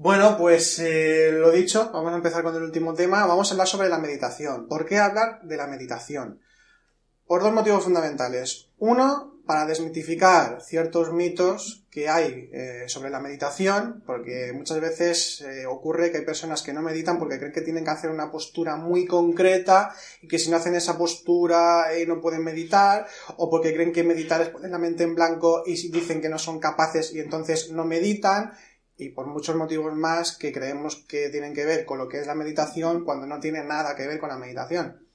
Bueno, pues eh, lo dicho, vamos a empezar con el último tema. Vamos a hablar sobre la meditación. ¿Por qué hablar de la meditación? Por dos motivos fundamentales. Uno, para desmitificar ciertos mitos que hay eh, sobre la meditación, porque muchas veces eh, ocurre que hay personas que no meditan porque creen que tienen que hacer una postura muy concreta y que si no hacen esa postura no pueden meditar, o porque creen que meditar es poner la mente en blanco y dicen que no son capaces y entonces no meditan, y por muchos motivos más que creemos que tienen que ver con lo que es la meditación cuando no tiene nada que ver con la meditación.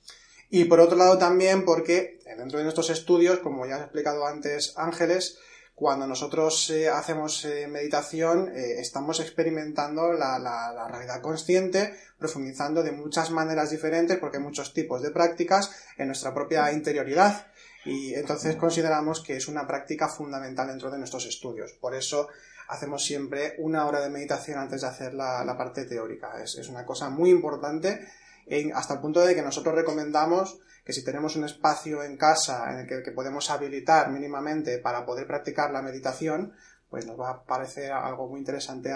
Y por otro lado también porque dentro de nuestros estudios, como ya has explicado antes Ángeles, cuando nosotros eh, hacemos eh, meditación eh, estamos experimentando la, la, realidad consciente, profundizando de muchas maneras diferentes porque hay muchos tipos de prácticas en nuestra propia interioridad y entonces consideramos que es una práctica fundamental dentro de nuestros estudios. Por eso hacemos siempre una hora de meditación antes de hacer la, parte teórica. Es, una cosa muy importante hasta el punto de que nosotros recomendamos que si tenemos un espacio en casa en el que, podemos habilitar mínimamente para poder practicar la meditación, pues nos va a parecer algo muy interesante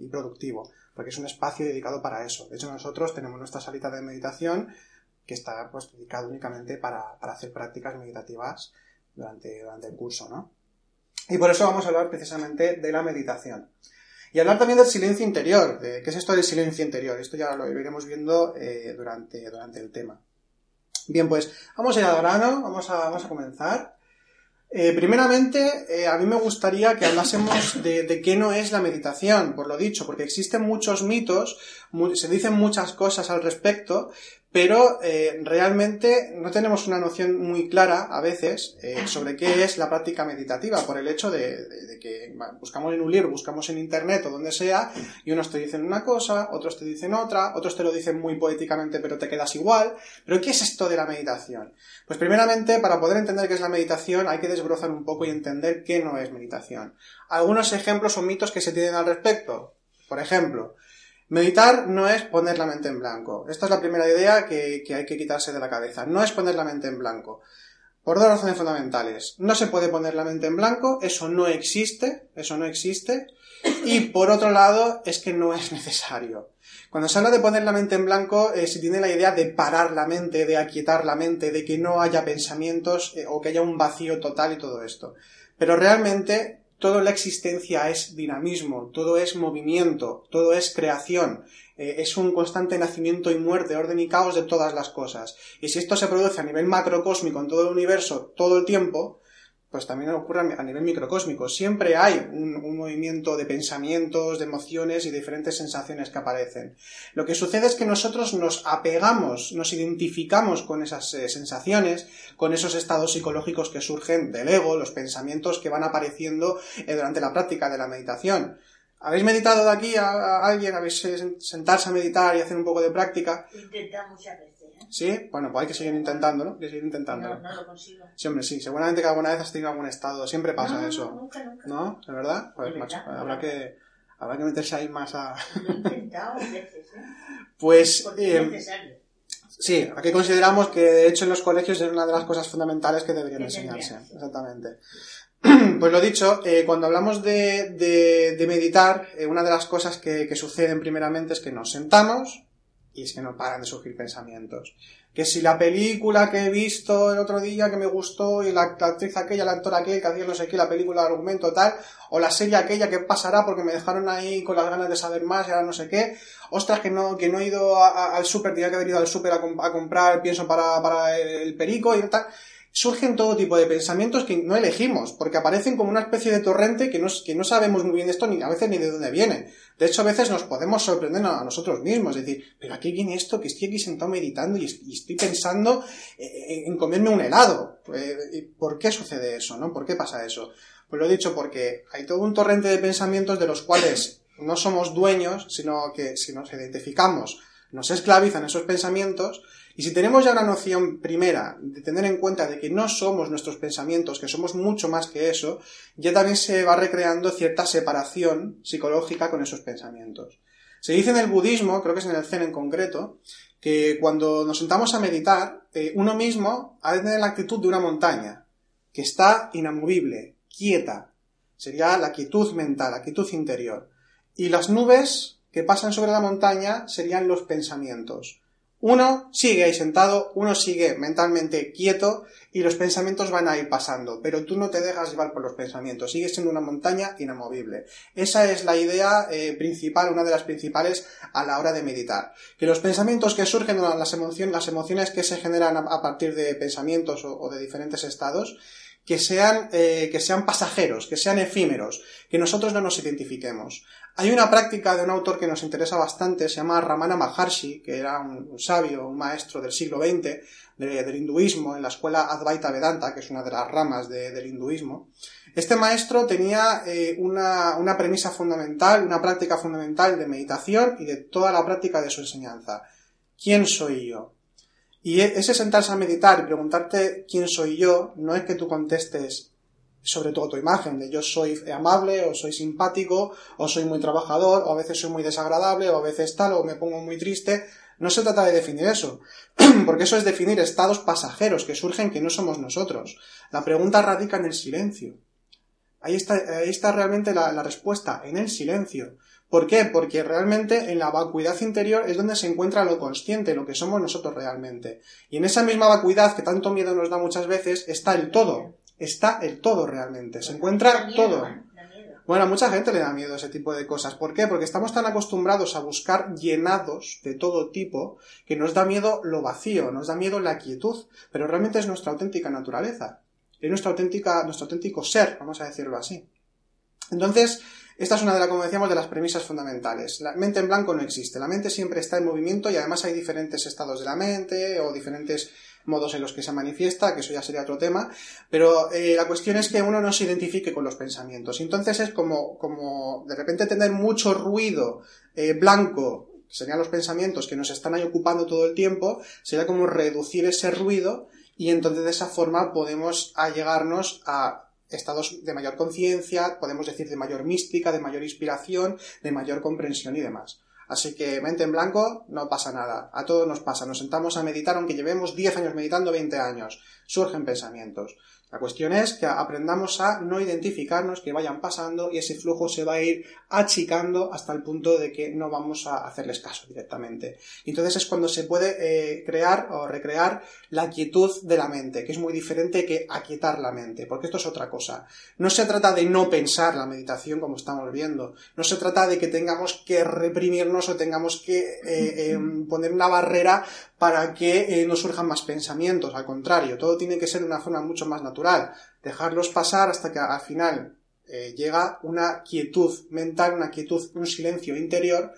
y productivo, porque es un espacio dedicado para eso. De hecho, nosotros tenemos nuestra salita de meditación que está pues dedicado únicamente para, hacer prácticas meditativas durante, durante el curso, ¿no? Y por eso vamos a hablar precisamente de la meditación. Y hablar también del silencio interior. ¿Qué es esto del silencio interior? Esto ya lo iremos viendo eh, durante, durante el tema. Bien, pues vamos a ir al grano, vamos a, vamos a comenzar. Eh, primeramente, eh, a mí me gustaría que hablásemos de, de, qué no es la meditación, por lo dicho, porque existen muchos mitos, se dicen muchas cosas al respecto, pero eh, realmente no tenemos una noción muy clara a veces eh, sobre qué es la práctica meditativa, por el hecho de, que buscamos en un libro, buscamos en internet o donde sea, y unos te dicen una cosa, otros te dicen otra, otros te lo dicen muy poéticamente pero te quedas igual. Pero ¿qué es esto de la meditación? Pues primeramente, para poder entender qué es la meditación, hay que desbrozar un poco y entender qué no es meditación. Algunos ejemplos o mitos que se tienen al respecto. Por ejemplo, Meditar no es poner la mente en blanco. Esta es la primera idea que, hay que quitarse de la cabeza. No es poner la mente en blanco. Por dos razones fundamentales. No se puede poner la mente en blanco, eso no existe, eso no existe. Y por otro lado, es que no es necesario. Cuando se habla de poner la mente en blanco, eh, se tiene la idea de parar la mente, de aquietar la mente, de que no haya pensamientos eh, o que haya un vacío total y todo esto. Pero realmente toda la existencia es dinamismo, todo es movimiento, todo es creación, eh, es un constante nacimiento y muerte, orden y caos de todas las cosas. Y si esto se produce a nivel macrocósmico en todo el universo todo el tiempo, pues también ocurre a nivel microcósmico. Siempre hay un, movimiento de pensamientos, de emociones y diferentes sensaciones que aparecen. Lo que sucede es que nosotros nos apegamos, nos identificamos con esas eh, sensaciones, con esos estados psicológicos que surgen del ego, los pensamientos que van apareciendo eh, durante la práctica de la meditación. ¿Habéis meditado de aquí a, alguien? ¿Habéis eh, sentarse a meditar y hacer un poco de práctica? Intentamos. Sí, bueno, pues hay que seguir intentándolo, hay que seguir intentándolo. No, no lo consigo. Sí, hombre, sí, seguramente que alguna vez has tenido algún estado, siempre pasa no, eso. Nunca, nunca. ¿No? ¿De verdad? Pues, ¿De macho, verdad? habrá que, habrá que meterse ahí más a... Lo he intentado veces, ¿eh? Pues, Porque eh, es necesario. sí, aquí consideramos que de hecho en los colegios es una de las cosas fundamentales que deberían enseñarse. Exactamente. Pues lo dicho, eh, cuando hablamos de, de, de meditar, eh, una de las cosas que, que suceden primeramente es que nos sentamos y es que no paran de surgir pensamientos. Que si la película que he visto el otro día que me gustó y la, la actriz aquella, el actor aquel que hacía no sé qué, la película, el argumento tal, o la serie aquella que pasará porque me dejaron ahí con las ganas de saber más y ahora no sé qué, ostras que no, que no he ido al súper, tenía que haber ido al súper a, a comprar pienso para, para el perico y tal. Surgen todo tipo de pensamientos que no elegimos, porque aparecen como una especie de torrente que no, que no sabemos muy bien esto ni a veces ni de dónde viene. De hecho, a veces nos podemos sorprender a nosotros mismos, decir, pero ¿a qué viene esto? Que estoy aquí sentado meditando y, est- y estoy pensando eh, en comerme un helado. Eh, ¿y ¿Por qué sucede eso? ¿no? ¿Por qué pasa eso? Pues lo he dicho porque hay todo un torrente de pensamientos de los cuales no somos dueños, sino que si nos identificamos, nos esclavizan esos pensamientos y si tenemos ya una noción primera de tener en cuenta de que no somos nuestros pensamientos, que somos mucho más que eso, ya también se va recreando cierta separación psicológica con esos pensamientos. Se dice en el budismo, creo que es en el zen en concreto, que cuando nos sentamos a meditar, eh, uno mismo ha de tener la actitud de una montaña, que está inamovible, quieta. Sería la quietud mental, la quietud interior. y las nubes que pasan sobre la montaña serían los pensamientos. Uno sigue ahí sentado, uno sigue mentalmente quieto y los pensamientos van a ir pasando, pero tú no te dejas llevar por los pensamientos, sigues siendo una montaña inamovible. Esa es la idea eh, principal, una de las principales a la hora de meditar. Que los pensamientos que surgen, las emociones, que se generan a, partir de pensamientos o de diferentes estados, que sean, eh, que sean pasajeros, que sean efímeros, que nosotros no nos identifiquemos. Hay una práctica de un autor que nos interesa bastante, se llama Ramana Maharshi, que era un, sabio, un maestro del siglo XX del hinduismo en la escuela Advaita Vedanta, que es una de las ramas del hinduismo. Este maestro tenía eh, una, una premisa fundamental, una práctica fundamental de meditación y de toda la práctica de su enseñanza. ¿Quién soy yo? Y e, ese sentarse a meditar y preguntarte quién soy yo, no es que tú contestes sobre todo tu imagen, de yo soy amable, o soy simpático, o soy muy trabajador, o a veces soy muy desagradable, o a veces tal, o me pongo muy triste. No se trata de definir eso, porque eso es definir estados pasajeros que surgen que no somos nosotros. La pregunta radica en el silencio. Ahí está, ahí está realmente la, la respuesta, en el silencio. ¿Por qué? Porque realmente en la vacuidad interior es donde se encuentra lo consciente, lo que somos nosotros realmente. Y en esa misma vacuidad que tanto miedo nos da muchas veces está el todo. Está el todo realmente. Se encuentra todo. Bueno, a mucha gente le da miedo ese tipo de cosas. ¿Por qué? Porque estamos tan acostumbrados a buscar llenados de todo tipo que nos da miedo lo vacío, nos da miedo la quietud, pero realmente es nuestra auténtica naturaleza. Es nuestra auténtica, nuestro auténtico ser, vamos a decirlo así. Entonces, esta es una de las, como decíamos, de las premisas fundamentales. La mente en blanco no existe. La mente siempre está en movimiento y además hay diferentes estados de la mente o diferentes modos en los que se manifiesta, que eso ya sería otro tema, pero eh, la cuestión es que uno no se identifique con los pensamientos. Entonces es como, como de repente tener mucho ruido eh, blanco, serían los pensamientos que nos están ahí ocupando todo el tiempo, sería como reducir ese ruido y entonces de esa forma podemos allegarnos a estados de mayor conciencia, podemos decir de mayor mística, de mayor inspiración, de mayor comprensión y demás. Así que mente en blanco, no pasa nada. A todos nos pasa. Nos sentamos a meditar aunque llevemos 10 años meditando, 20 años. Surgen pensamientos. La cuestión es que aprendamos a no identificarnos, que vayan pasando y ese flujo se va a ir achicando hasta el punto de que no vamos a hacerles caso directamente. Entonces es cuando se puede eh, crear o recrear la quietud de la mente, que es muy diferente que aquietar la mente, porque esto es otra cosa. No se trata de no pensar la meditación como estamos viendo, no se trata de que tengamos que reprimirnos o tengamos que eh, em, poner una barrera para que eh, no surjan más pensamientos, al contrario, todo tiene que ser de una forma mucho más natural, dejarlos pasar hasta que al final eh, llega una quietud mental, una quietud, un silencio interior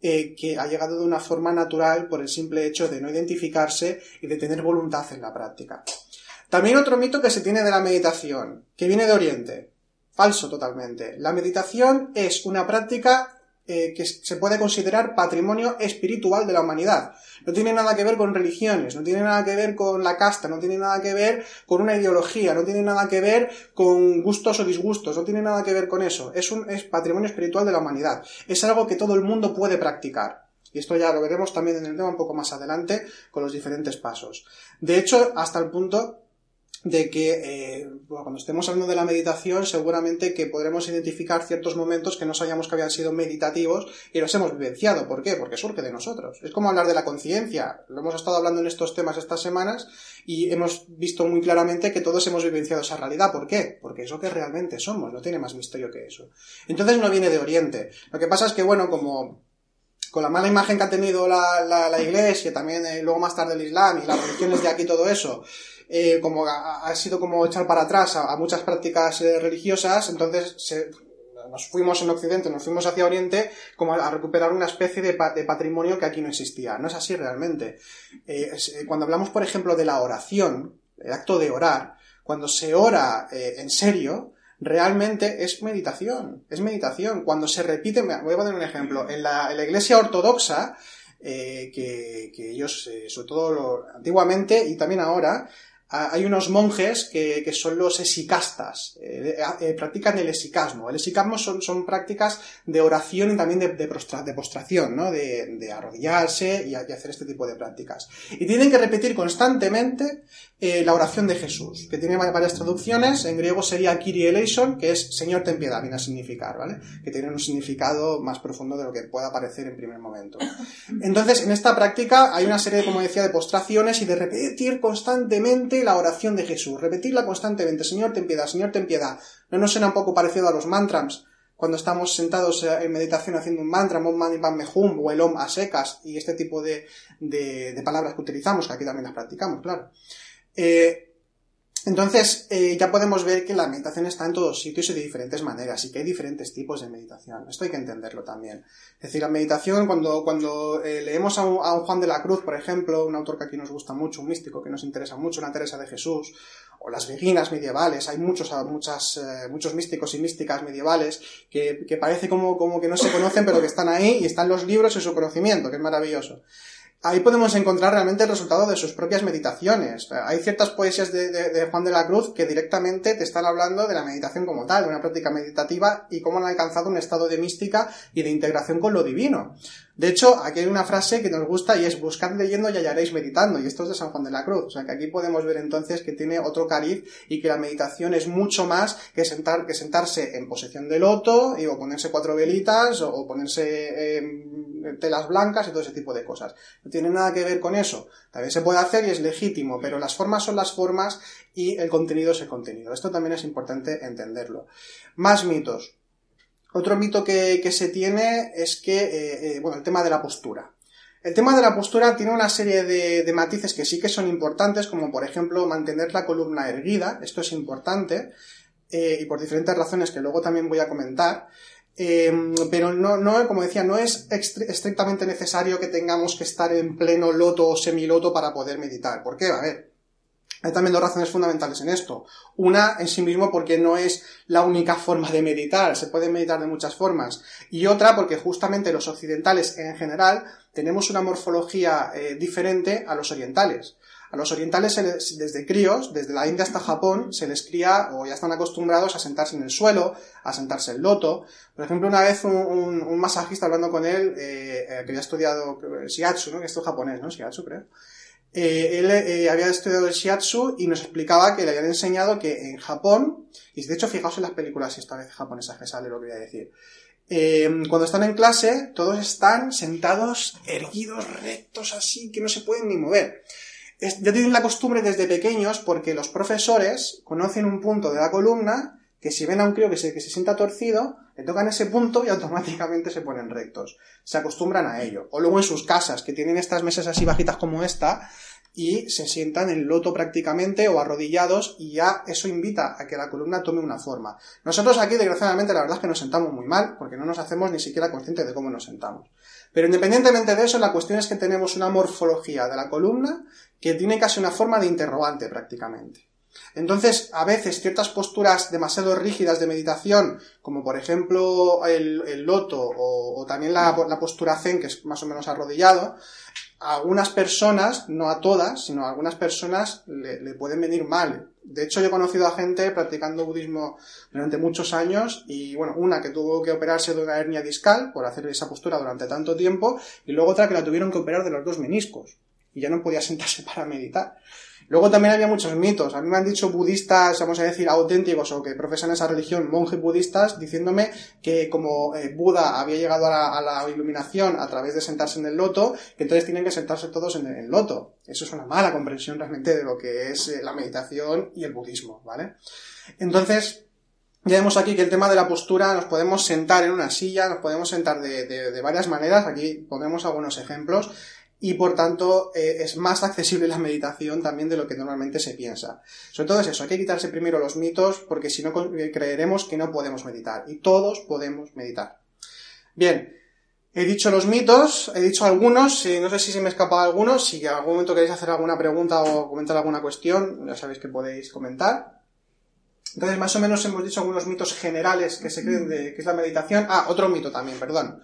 eh, que ha llegado de una forma natural por el simple hecho de no identificarse y de tener voluntad en la práctica. También otro mito que se tiene de la meditación, que viene de Oriente. Falso totalmente. La meditación es una práctica eh, que se puede considerar patrimonio espiritual de la humanidad. No tiene nada que ver con religiones, no tiene nada que ver con la casta, no tiene nada que ver con una ideología, no tiene nada que ver con gustos o disgustos, no tiene nada que ver con eso. Es un es patrimonio espiritual de la humanidad. Es algo que todo el mundo puede practicar. Y esto ya lo veremos también en el tema un poco más adelante con los diferentes pasos. De hecho, hasta el punto de que eh, cuando estemos hablando de la meditación seguramente que podremos identificar ciertos momentos que no sabíamos que habían sido meditativos y los hemos vivenciado. ¿Por qué? Porque surge de nosotros. Es como hablar de la conciencia. Lo hemos estado hablando en estos temas estas semanas y hemos visto muy claramente que todos hemos vivenciado esa realidad. ¿Por qué? Porque es lo que realmente somos. No tiene más misterio que eso. Entonces no viene de Oriente. Lo que pasa es que, bueno, como con la mala imagen que ha tenido la, la, iglesia, también eh, luego más tarde el Islam y las religiones de aquí todo eso, eh, como ha, sido como echar para atrás a, muchas prácticas eh, religiosas, entonces nos fuimos en Occidente, nos fuimos hacia Oriente como a, recuperar una especie de, patrimonio que aquí no existía. No es así realmente. Eh, cuando hablamos, por ejemplo, de la oración, el acto de orar, cuando se ora en serio, realmente es meditación, es meditación. Cuando se repite, voy a poner un ejemplo, en la, en la iglesia ortodoxa, que, que, ellos, sobre todo antiguamente y también ahora, ah, hay unos monjes que, que son los esicastas, eh, eh, practican el esicasmo. El esicasmo son, son prácticas de oración y también de, de, prostra- de postración, ¿no? De, de arrodillarse y, hacer este tipo de prácticas. Y tienen que repetir constantemente eh, la oración de Jesús, que tiene va- varias traducciones. En griego sería Kyrie eleison, que es Señor ten piedad, viene a significar, ¿vale? Que tiene un significado más profundo de lo que pueda parecer en primer momento. Entonces, en esta práctica hay una serie, como decía, de postraciones y de repetir constantemente la oración de Jesús. Repetirla constantemente. Señor, ten piedad, Señor, ten piedad. ¿No nos suena un poco parecido a los mantras? Cuando estamos sentados eh, en meditación haciendo un mantra, Om Mani Padme Hum o el Om a secas y este tipo de, de- de palabras que utilizamos, que aquí también las practicamos, claro. Eh, entonces, eh, ya podemos ver que la meditación está en todos sitios y de diferentes maneras, y que hay diferentes tipos de meditación. Esto hay que entenderlo también. Es decir, la meditación, cuando, cuando eh, leemos a un, Juan de la Cruz, por ejemplo, un autor que aquí nos gusta mucho, un místico que nos interesa mucho, una Teresa de Jesús, o las beguinas medievales, hay muchos, muchas, eh, muchos místicos y místicas medievales que, que parece como, como que no se conocen, pero que están ahí y están los libros y su conocimiento, que es maravilloso ahí podemos encontrar realmente el resultado de sus propias meditaciones. Hay ciertas poesías de, de, Juan de la Cruz que directamente te están hablando de la meditación como tal, de una práctica meditativa y cómo han alcanzado un estado de mística y de integración con lo divino. De hecho, aquí hay una frase que nos gusta y es buscad leyendo y hallaréis meditando, y esto es de San Juan de la Cruz. O sea que aquí podemos ver entonces que tiene otro cariz y que la meditación es mucho más que, sentar, que sentarse en posición de loto y, o ponerse cuatro velitas o, ponerse eh, telas blancas y todo ese tipo de cosas. No tiene nada que ver con eso. También se puede hacer y es legítimo, pero las formas son las formas y el contenido es el contenido. Esto también es importante entenderlo. Más mitos. Otro mito que, que se tiene es que, eh, eh, bueno, el tema de la postura. El tema de la postura tiene una serie de, de, matices que sí que son importantes, como por ejemplo mantener la columna erguida, esto es importante, eh, y por diferentes razones que luego también voy a comentar. Eh, pero no, no, como decía, no es estrictamente necesario que tengamos que estar en pleno loto o semiloto para poder meditar. ¿Por qué? A ver, hay también dos razones fundamentales en esto. Una, en sí mismo, porque no es la única forma de meditar, se puede meditar de muchas formas. Y otra, porque justamente los occidentales en general tenemos una morfología eh, diferente a los orientales. A los orientales, les, desde críos, desde la India hasta Japón, se les cría o ya están acostumbrados a sentarse en el suelo, a sentarse en loto. Por ejemplo, una vez un, masajista hablando con él, eh, que había estudiado shiatsu, ¿no? que esto es japonés, ¿no? Shiatsu, creo. Eh, él eh, había estudiado el shiatsu y nos explicaba que le habían enseñado que en Japón, y de hecho fijaos en las películas esta vez japonesas que sale lo que voy a decir, eh, cuando están en clase todos están sentados, erguidos, rectos así, que no se pueden ni mover. Es, ya tienen la costumbre desde pequeños porque los profesores conocen un punto de la columna que si ven a un crío que se, que se sienta torcido, le tocan ese punto y automáticamente se ponen rectos. Se acostumbran a ello. O luego en sus casas, que tienen estas mesas así bajitas como esta, y se sientan en loto prácticamente o arrodillados y ya eso invita a que la columna tome una forma. Nosotros aquí, desgraciadamente, la verdad es que nos sentamos muy mal porque no nos hacemos ni siquiera conscientes de cómo nos sentamos. Pero independientemente de eso, la cuestión es que tenemos una morfología de la columna que tiene casi una forma de interrogante prácticamente. Entonces, a veces ciertas posturas demasiado rígidas de meditación, como por ejemplo el, loto o, también la, la, postura zen, que es más o menos arrodillado, a algunas personas, no a todas, sino a algunas personas le, le, pueden venir mal. De hecho, yo he conocido a gente practicando budismo durante muchos años y, bueno, una que tuvo que operarse de una hernia discal por hacer esa postura durante tanto tiempo y luego otra que la tuvieron que operar de los dos meniscos y ya no podía sentarse para meditar. Luego también había muchos mitos. A mí me han dicho budistas, vamos a decir, auténticos o que profesan esa religión, monjes budistas, diciéndome que como eh, Buda había llegado a la, iluminación a través de sentarse en el loto, que entonces tienen que sentarse todos en el loto. Eso es una mala comprensión realmente de lo que es eh, la meditación y el budismo, ¿vale? Entonces, ya vemos aquí que el tema de la postura nos podemos sentar en una silla, nos podemos sentar de, de, de varias maneras. Aquí ponemos algunos ejemplos y por tanto eh, es más accesible la meditación también de lo que normalmente se piensa. Sobre todo es eso, hay que quitarse primero los mitos porque si no creeremos que no podemos meditar y todos podemos meditar. Bien, he dicho los mitos, he dicho algunos, no sé si se me escapa alguno, si en algún momento queréis hacer alguna pregunta o comentar alguna cuestión, ya sabéis que podéis comentar. Entonces, más o menos hemos dicho algunos mitos generales que se creen de que es la meditación. Ah, otro mito también, perdón.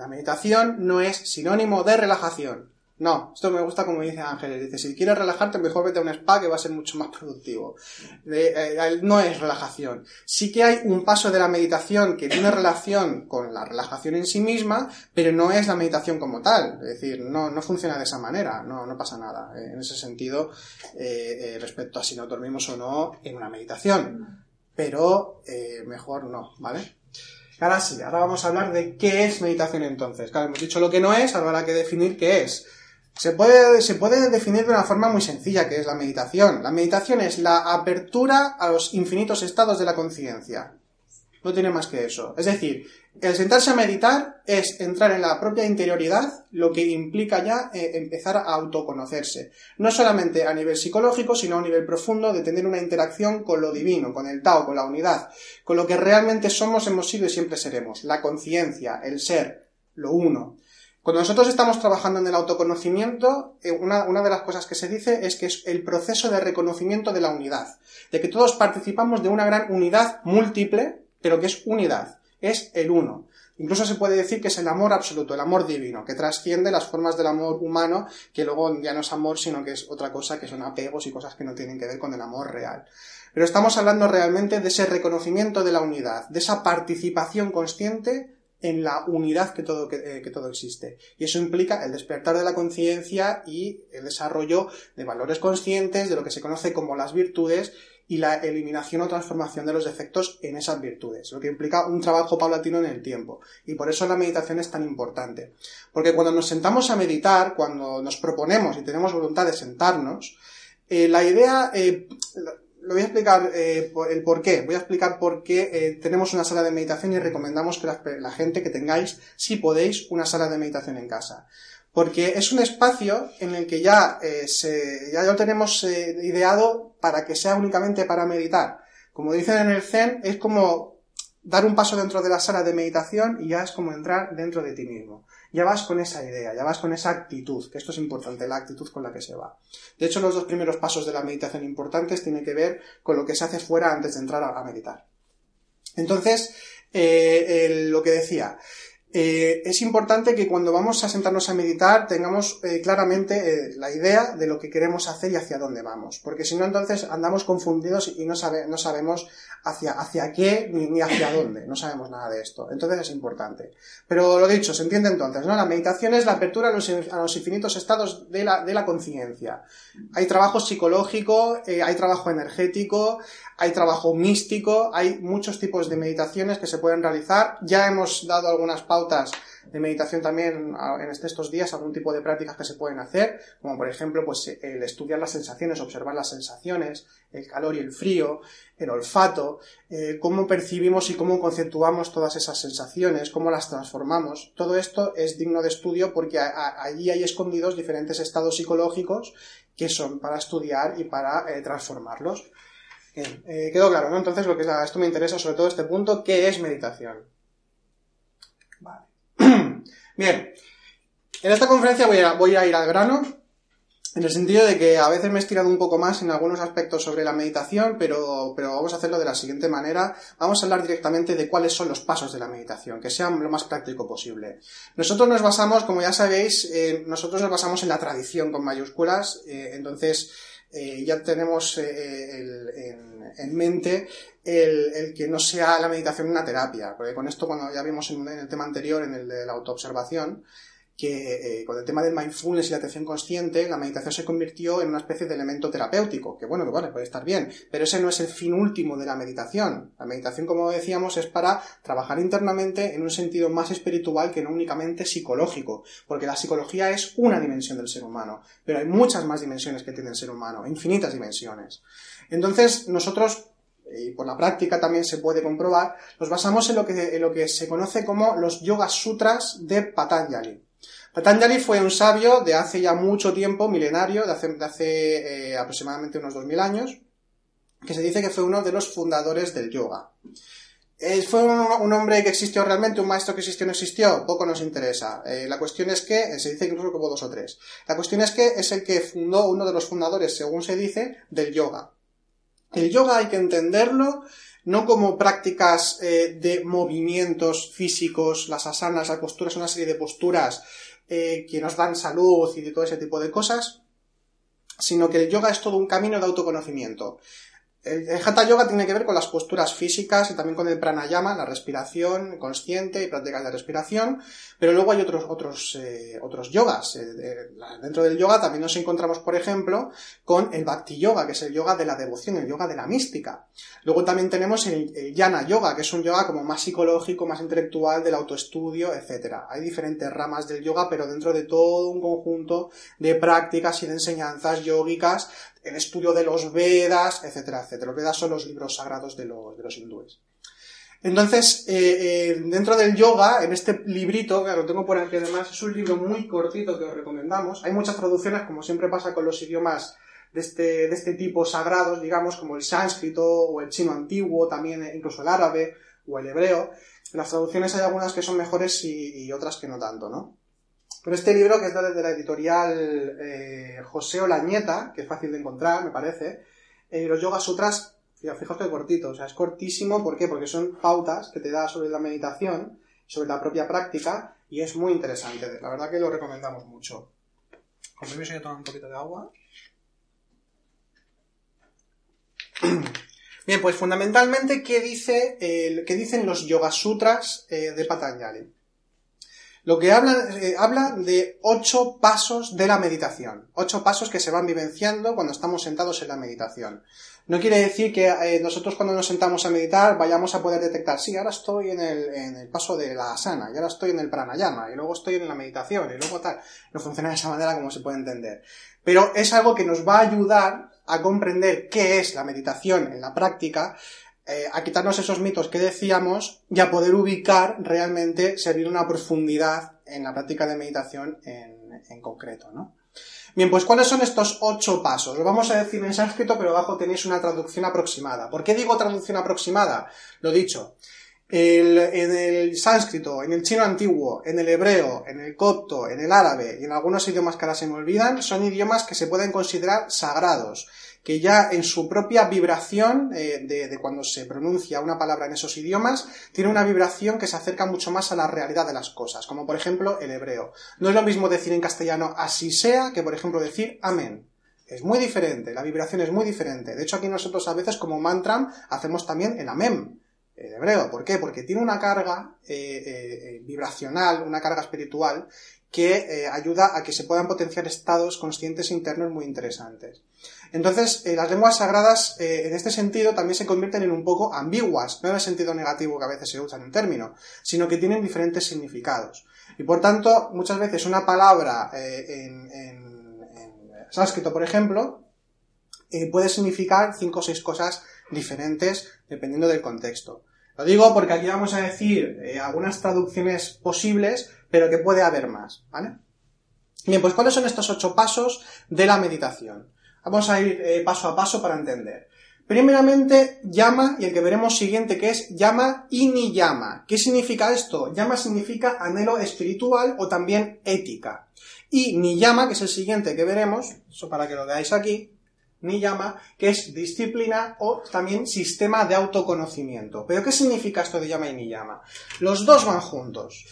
La meditación no es sinónimo de relajación. No, esto me gusta como dice Ángeles. Dice, si quieres relajarte, mejor vete a un spa que va a ser mucho más productivo. Eh, eh, no es relajación. Sí que hay un paso de la meditación que tiene relación con la relajación en sí misma, pero no es la meditación como tal. Es decir, no, no funciona de esa manera, no, no pasa nada. eh, en ese sentido, eh, respecto a si nos dormimos o no en una meditación. Pero eh, mejor no, ¿vale? Ahora sí, ahora vamos a hablar de qué es meditación entonces. Claro, hemos dicho lo que no es, ahora habrá que definir qué es. Se puede, se puede definir de una forma muy sencilla, que es la meditación. La meditación es la apertura a los infinitos estados de la conciencia. No tiene más que eso. Es decir, el sentarse a meditar es entrar en la propia interioridad, lo que implica ya eh, empezar a autoconocerse. No solamente a nivel psicológico, sino a nivel profundo de tener una interacción con lo divino, con el Tao, con la unidad, con lo que realmente somos, hemos sido y siempre seremos. La conciencia, el ser, lo uno. Cuando nosotros estamos trabajando en el autoconocimiento, eh, una, una, de las cosas que se dice es que es el proceso de reconocimiento de la unidad, de que todos participamos de una gran unidad múltiple, pero que es unidad, es el uno. Incluso se puede decir que es el amor absoluto, el amor divino, que trasciende las formas del amor humano, que luego ya no es amor, sino que es otra cosa, que son apegos y cosas que no tienen que ver con el amor real. Pero estamos hablando realmente de ese reconocimiento de la unidad, de esa participación consciente en la unidad que todo, que, eh, que todo existe. Y eso implica el despertar de la conciencia y el desarrollo de valores conscientes, de lo que se conoce como las virtudes, y la eliminación o transformación de los defectos en esas virtudes, lo que implica un trabajo paulatino en el tiempo. Y por eso la meditación es tan importante. Porque cuando nos sentamos a meditar, cuando nos proponemos y tenemos voluntad de sentarnos, eh, la idea, eh, lo voy a explicar eh, el por qué. Voy a explicar por qué tenemos una sala de meditación y recomendamos que la, gente que tengáis, si podéis, una sala de meditación en casa. Porque es un espacio en el que ya, eh, se, ya lo tenemos eh, ideado para que sea únicamente para meditar. Como dicen en el Zen, es como dar un paso dentro de la sala de meditación y ya es como entrar dentro de ti mismo. Ya vas con esa idea, ya vas con esa actitud, que esto es importante, la actitud con la que se va. De hecho, los dos primeros pasos de la meditación importantes tienen que ver con lo que se hace fuera antes de entrar a, meditar. Entonces, eh, lo que decía, eh, es importante que cuando vamos a sentarnos a meditar tengamos eh, claramente eh, la idea de lo que queremos hacer y hacia dónde vamos, porque si no entonces andamos confundidos y no, sabe, no sabemos hacia, hacia qué ni, hacia dónde, no sabemos nada de esto, entonces es importante. Pero lo dicho, se entiende entonces, ¿no? La meditación es la apertura a los, a los infinitos estados de la, de la conciencia. Hay trabajo psicológico, eh, hay trabajo energético, hay trabajo místico, hay muchos tipos de meditaciones que se pueden realizar. Ya hemos dado algunas pautas de meditación también en estos días, algún tipo de prácticas que se pueden hacer, como por ejemplo, pues el estudiar las sensaciones, observar las sensaciones, el calor y el frío, el olfato, eh, cómo percibimos y cómo conceptuamos todas esas sensaciones, cómo las transformamos. Todo esto es digno de estudio porque allí hay escondidos diferentes estados psicológicos que son para estudiar y para eh, transformarlos. Bien, eh, quedó claro, ¿no? Entonces, lo que es, esto me interesa sobre todo este punto, ¿qué es meditación? Bien, en esta conferencia voy a, a ir al grano, en el sentido de que a veces me he estirado un poco más en algunos aspectos sobre la meditación, pero, vamos a hacerlo de la siguiente manera. Vamos a hablar directamente de cuáles son los pasos de la meditación, que sean lo más práctico posible. Nosotros nos basamos, como ya sabéis, nosotros nos basamos en la tradición con mayúsculas, eh, entonces eh, ya tenemos el, en, en, mente el, que no sea la meditación una terapia, porque con esto cuando ya vimos en el tema anterior, en el de la autoobservación, que eh, con el tema del mindfulness y la atención consciente, la meditación se convirtió en una especie de elemento terapéutico, que bueno, vale, puede estar bien, pero ese no es el fin último de la meditación. La meditación, como decíamos, es para trabajar internamente en un sentido más espiritual que no únicamente psicológico, porque la psicología es una dimensión del ser humano, pero hay muchas más dimensiones que tiene el ser humano, infinitas dimensiones. Entonces, nosotros y por la práctica también se puede comprobar, nos basamos en lo que, en lo que se conoce como los Yoga Sutras de Patanjali. Patanjali fue un sabio de hace ya mucho tiempo, milenario, de hace, eh, aproximadamente unos 2000 años, que se dice que fue uno de los fundadores del yoga. Eh, ¿Fue un, hombre que existió realmente? ¿Un maestro que existió o no existió? Poco nos interesa. Eh, la cuestión es que, se dice incluso que hubo dos o tres. La cuestión es que es el que fundó, uno de los fundadores, según se dice, del yoga. El yoga hay que entenderlo no como prácticas de movimientos físicos, las asanas, las posturas, una serie de posturas eh, que nos dan salud y todo ese tipo de cosas, sino que el yoga es todo un camino de autoconocimiento. El, Hatha Yoga tiene que ver con las posturas físicas y también con el pranayama, la respiración consciente y prácticas de respiración, pero luego hay otros, otros, eh, otros yogas. Eh, dentro del yoga también nos encontramos, por ejemplo, con el Bhakti Yoga, que es el yoga de la devoción, el yoga de la mística. Luego también tenemos el, Jnana Yoga, que es un yoga como más psicológico, más intelectual, del autoestudio, etc. Hay diferentes ramas del yoga, pero dentro de todo un conjunto de prácticas y de enseñanzas yógicas el estudio de los Vedas, etcétera, etcétera. Los Vedas son los libros sagrados de los, de los hindúes. Entonces, eh, eh, dentro del yoga, en este librito, que lo tengo por aquí además, es un libro muy cortito que os recomendamos. Hay muchas traducciones, como siempre pasa con los idiomas de este, de este tipo sagrados, digamos, como el sánscrito o el chino antiguo, también incluso el árabe o el hebreo. Las traducciones hay algunas que son mejores y otras que no tanto, ¿no? Pero este libro, que es de la editorial eh, José Olañeta, que es fácil de encontrar, me parece, eh, los Yoga Sutras, fijaos que cortito, o sea, es cortísimo, ¿por qué? Porque son pautas que te da sobre la meditación, sobre la propia práctica, y es muy interesante. La verdad que lo recomendamos mucho. Con permiso, a tomar un poquito de agua. Bien, pues fundamentalmente, ¿qué, dice, eh, ¿qué dicen los Yoga Sutras eh, de Patanjali? Lo que habla, eh, habla de ocho pasos de la meditación. Ocho pasos que se van vivenciando cuando estamos sentados en la meditación. No quiere decir que eh, nosotros cuando nos sentamos a meditar vayamos a poder detectar, sí, ahora estoy en el, en el paso de la asana, y ahora estoy en el pranayama, y luego estoy en la meditación, y luego tal. No funciona de esa manera como se puede entender. Pero es algo que nos va a ayudar a comprender qué es la meditación en la práctica, eh, a quitarnos esos mitos que decíamos y a poder ubicar realmente, servir una profundidad en la práctica de meditación en, concreto, ¿no? Bien, pues ¿cuáles son estos ocho pasos? Lo vamos a decir en sánscrito, pero abajo tenéis una traducción aproximada. ¿Por qué digo traducción aproximada? Lo dicho, en el sánscrito, en el chino antiguo, en el hebreo, en el copto, en el árabe y en algunos idiomas que ahora se me olvidan, son idiomas que se pueden considerar sagrados que ya en su propia vibración eh, de, cuando se pronuncia una palabra en esos idiomas, tiene una vibración que se acerca mucho más a la realidad de las cosas, como por ejemplo el hebreo. No es lo mismo decir en castellano así sea que por ejemplo decir amén. Es muy diferente, la vibración es muy diferente. De hecho aquí nosotros a veces como mantra hacemos también el amén el hebreo. ¿Por qué? Porque tiene una carga eh, eh, vibracional, una carga espiritual que ayuda a que se puedan potenciar estados conscientes internos muy interesantes. Entonces, eh, las lenguas sagradas, eh, en este sentido, también se convierten en un poco ambiguas, no en el sentido negativo que a veces se usa en un término, sino que tienen diferentes significados. Y por tanto, muchas veces una palabra en, en, en, sánscrito, por ejemplo, puede significar cinco o seis cosas diferentes dependiendo del contexto. Lo digo porque aquí vamos a decir algunas traducciones posibles, pero que puede haber más, ¿vale? Bien, pues ¿cuáles son estos ocho pasos de la meditación? Vamos a ir eh, paso a paso para entender. Primeramente, llama, y el que veremos siguiente que es llama y ni llama. ¿Qué significa esto? Llama significa anhelo espiritual o también ética. Y ni llama, que es el siguiente que veremos, eso para que lo veáis aquí, ni llama, que es disciplina o también sistema de autoconocimiento. ¿Pero qué significa esto de llama y ni llama? Los dos van juntos.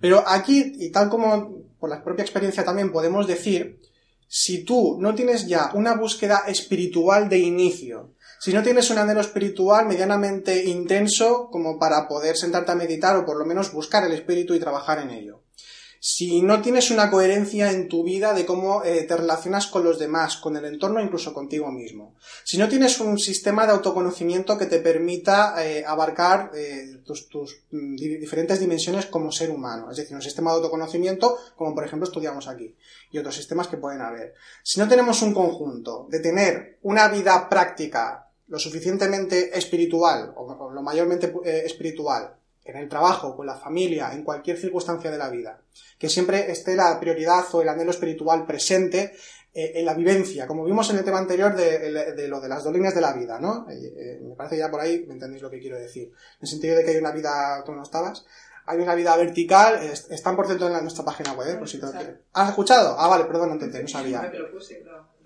Pero aquí, y tal como por la propia experiencia también podemos decir, si tú no tienes ya una búsqueda espiritual de inicio, si no tienes un anhelo espiritual medianamente intenso como para poder sentarte a meditar o por lo menos buscar el espíritu y trabajar en ello, si no tienes una coherencia en tu vida de cómo eh, te relacionas con los demás, con el entorno, incluso contigo mismo, si no tienes un sistema de autoconocimiento que te permita eh, abarcar eh, tus, mm, diferentes dimensiones como ser humano, es decir, un sistema de autoconocimiento como por ejemplo estudiamos aquí y otros sistemas que pueden haber. Si no tenemos un conjunto de tener una vida práctica lo suficientemente espiritual o lo mayormente espiritual en el trabajo, con la familia, en cualquier circunstancia de la vida. Que siempre esté la prioridad o el anhelo espiritual presente eh, en la vivencia, como vimos en el tema anterior de, de lo de las dos líneas de la vida, ¿no? Eh, eh, me parece ya por ahí, me entendéis lo que quiero decir. En el sentido de que hay una vida, tú no estabas, hay una vida vertical, están por cierto en la, nuestra página web, ¿eh? por si te... ¿Has escuchado? Ah, vale, perdón, no entendí, no sabía.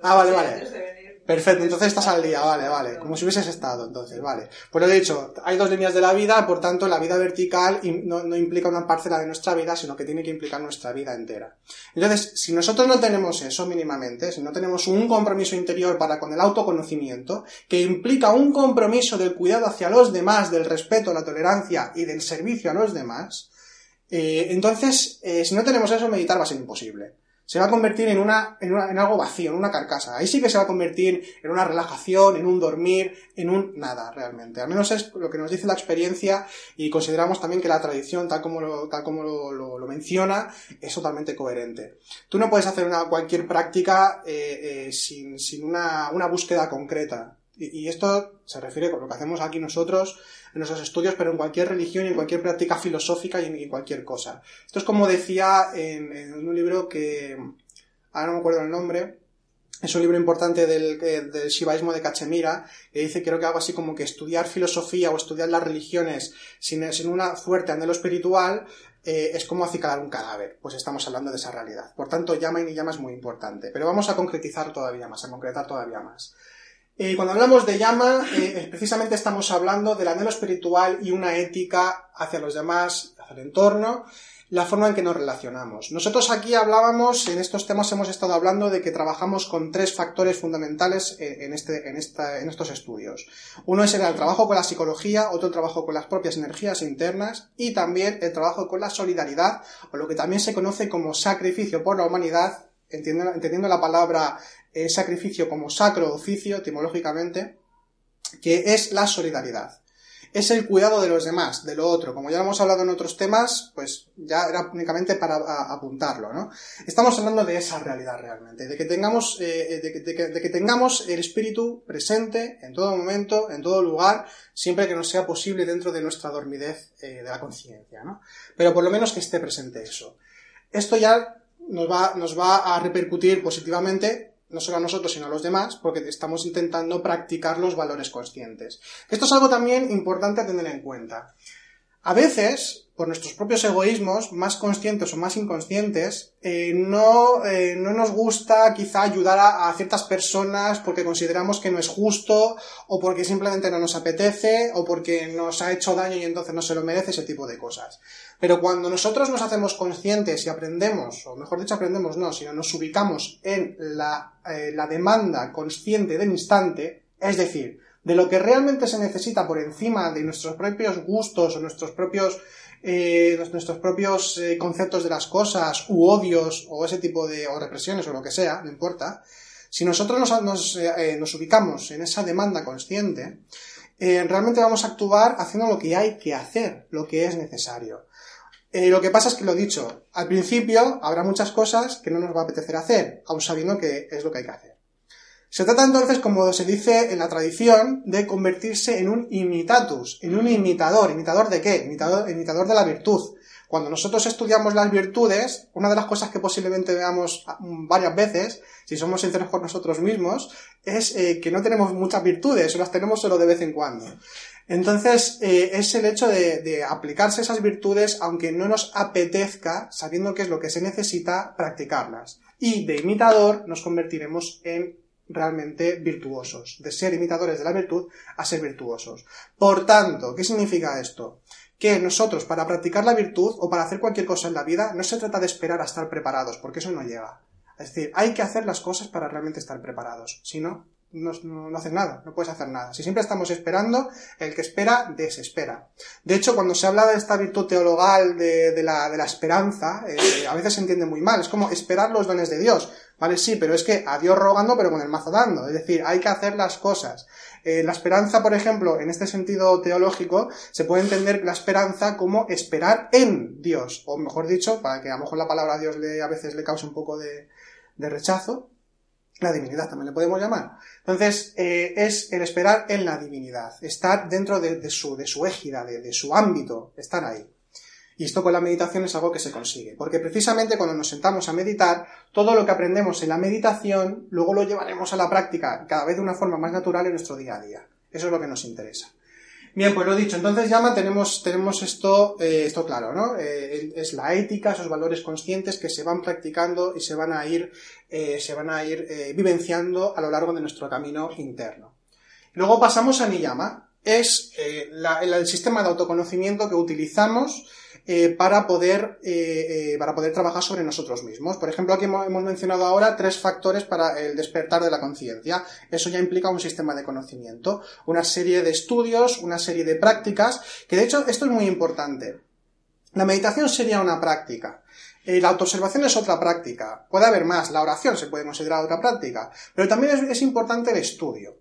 Ah, vale, vale. Perfecto, entonces estás al día, vale, vale. Como si hubieses estado, entonces, vale. Pues lo he dicho, hay dos líneas de la vida, por tanto, la vida vertical no implica una parcela de nuestra vida, sino que tiene que implicar nuestra vida entera. Entonces, si nosotros no tenemos eso mínimamente, si no tenemos un compromiso interior para con el autoconocimiento, que implica un compromiso del cuidado hacia los demás, del respeto, la tolerancia y del servicio a los demás, eh, entonces, eh, si no tenemos eso, meditar va a ser imposible. Se va a convertir en, una, en, una- en algo vacío, en una carcasa. Ahí sí que se va a convertir en una relajación, en un dormir, en un nada, realmente. Al menos es lo que nos dice la experiencia y consideramos también que la tradición, tal como lo, tal como lo, lo- menciona, es totalmente coherente. Tú no puedes hacer una, cualquier práctica eh, eh, sin, sin una, una búsqueda concreta. Y, esto se refiere con lo que hacemos aquí nosotros en nuestros estudios, pero en cualquier religión y en cualquier práctica filosófica y en, cualquier cosa. Esto es como decía en, un libro que, ahora no me acuerdo el nombre, es un libro importante del, que- del shivaísmo de Cachemira, que dice creo que algo así como que estudiar filosofía o estudiar las religiones sin, sin una fuerte anhelo espiritual eh, es como acicalar un cadáver. Pues estamos hablando de esa realidad. Por tanto, llama y ni llama es muy importante. Pero vamos a concretizar todavía más, a concretar todavía más. Eh, cuando hablamos de llama, eh, precisamente estamos hablando del anhelo espiritual y una ética hacia los demás, hacia el entorno, la forma en que nos relacionamos. Nosotros aquí hablábamos, en estos temas hemos estado hablando de que trabajamos con tres factores fundamentales en, este, en, esta, en estos estudios. Uno es el trabajo con la psicología, otro el trabajo con las propias energías internas y también el trabajo con la solidaridad, o lo que también se conoce como sacrificio por la humanidad, entendiendo la palabra eh, sacrificio como sacro oficio, etimológicamente, que es la solidaridad. Es el cuidado de los demás, de lo otro. Como ya lo hemos hablado en otros temas, pues ya era únicamente para apuntarlo, ¿no? Estamos hablando de esa realidad realmente, de que tengamos, eh, de que tengamos el espíritu presente en todo momento, en todo lugar, siempre que nos sea posible dentro de nuestra dormidez eh, de la conciencia, ¿no? Pero por lo menos que esté presente eso. Esto ya nos va, nos va a repercutir positivamente no solo a nosotros, sino a los demás, porque estamos intentando practicar los valores conscientes. Esto es algo también importante a tener en cuenta. A veces, por nuestros propios egoísmos, más conscientes o más inconscientes, eh, no, eh, no nos gusta quizá ayudar a, a ciertas personas porque consideramos que no es justo, o porque simplemente no nos apetece, o porque nos ha hecho daño y entonces no se lo merece, ese tipo de cosas. Pero cuando nosotros nos hacemos conscientes y aprendemos, o mejor dicho aprendemos no, sino nos ubicamos en la, eh, la demanda consciente del instante, es decir, de lo que realmente se necesita por encima de nuestros propios gustos o nuestros propios eh, nuestros propios eh, conceptos de las cosas u odios o ese tipo de o represiones o lo que sea, no importa. Si nosotros nos, ubicamos en esa demanda consciente, realmente vamos a actuar haciendo lo que hay que hacer, lo que es necesario. Eh, lo que pasa es que lo dicho, al principio habrá muchas cosas que no nos va a apetecer hacer, aun sabiendo que es lo que hay que hacer. Se trata entonces, como se dice en la tradición, de convertirse en un imitatus, en un imitador. ¿Imitador de qué? Imitador, imitador de la virtud. Cuando nosotros estudiamos las virtudes, una de las cosas que posiblemente veamos mm, varias veces, si somos sinceros con nosotros mismos, es eh, que no tenemos muchas virtudes, o las tenemos solo de vez en cuando. Entonces, eh, es el hecho de, aplicarse esas virtudes, aunque no nos apetezca, sabiendo qué es lo que se necesita, practicarlas. Y de imitador nos convertiremos en realmente virtuosos, de ser imitadores de la virtud a ser virtuosos. Por tanto, ¿qué significa esto? Que nosotros, para practicar la virtud o para hacer cualquier cosa en la vida, no se trata de esperar a estar preparados, porque eso no llega. Es decir, hay que hacer las cosas para realmente estar preparados. Si no, no, no, haces nada, no puedes hacer nada. Si siempre estamos esperando, el que espera, desespera. De hecho, cuando se habla de esta virtud teologal de, de, la, de la, esperanza, eh, a veces se entiende muy mal. Es como esperar los dones de Dios. Vale, sí, pero es que a Dios rogando, pero con el mazo dando. Es decir, hay que hacer las cosas. Eh, la esperanza, por ejemplo, en este sentido teológico, se puede entender la esperanza como esperar en Dios. O mejor dicho, para que a lo mejor la palabra Dios le, a veces le cause un poco de, de rechazo, la divinidad también le podemos llamar. Entonces, eh, es el esperar en la divinidad, estar dentro de, su, de égida, de, de, su ámbito, estar ahí. Y esto con la meditación es algo que se consigue, porque precisamente cuando nos sentamos a meditar, todo lo que aprendemos en la meditación, luego lo llevaremos a la práctica cada vez de una forma más natural en nuestro día a día. Eso es lo que nos interesa. Bien, pues lo dicho, entonces ya tenemos, tenemos esto, eh, esto claro, ¿no? Eh, es la ética, esos valores conscientes que se van practicando y se van a ir, eh, se van a ir vivenciando a lo largo de nuestro camino interno. Luego pasamos a Niyama. Es el sistema de autoconocimiento que utilizamos eh, para, poder, eh, eh, para poder trabajar sobre nosotros mismos. Por ejemplo, aquí hemos, mencionado ahora tres factores para el despertar de la conciencia. Eso ya implica un sistema de conocimiento, una serie de estudios, una serie de prácticas, que de hecho esto es muy importante. La meditación sería una práctica. la autoobservación es otra práctica. Puede haber más. La oración se puede considerar otra práctica. Pero también es, importante el estudio.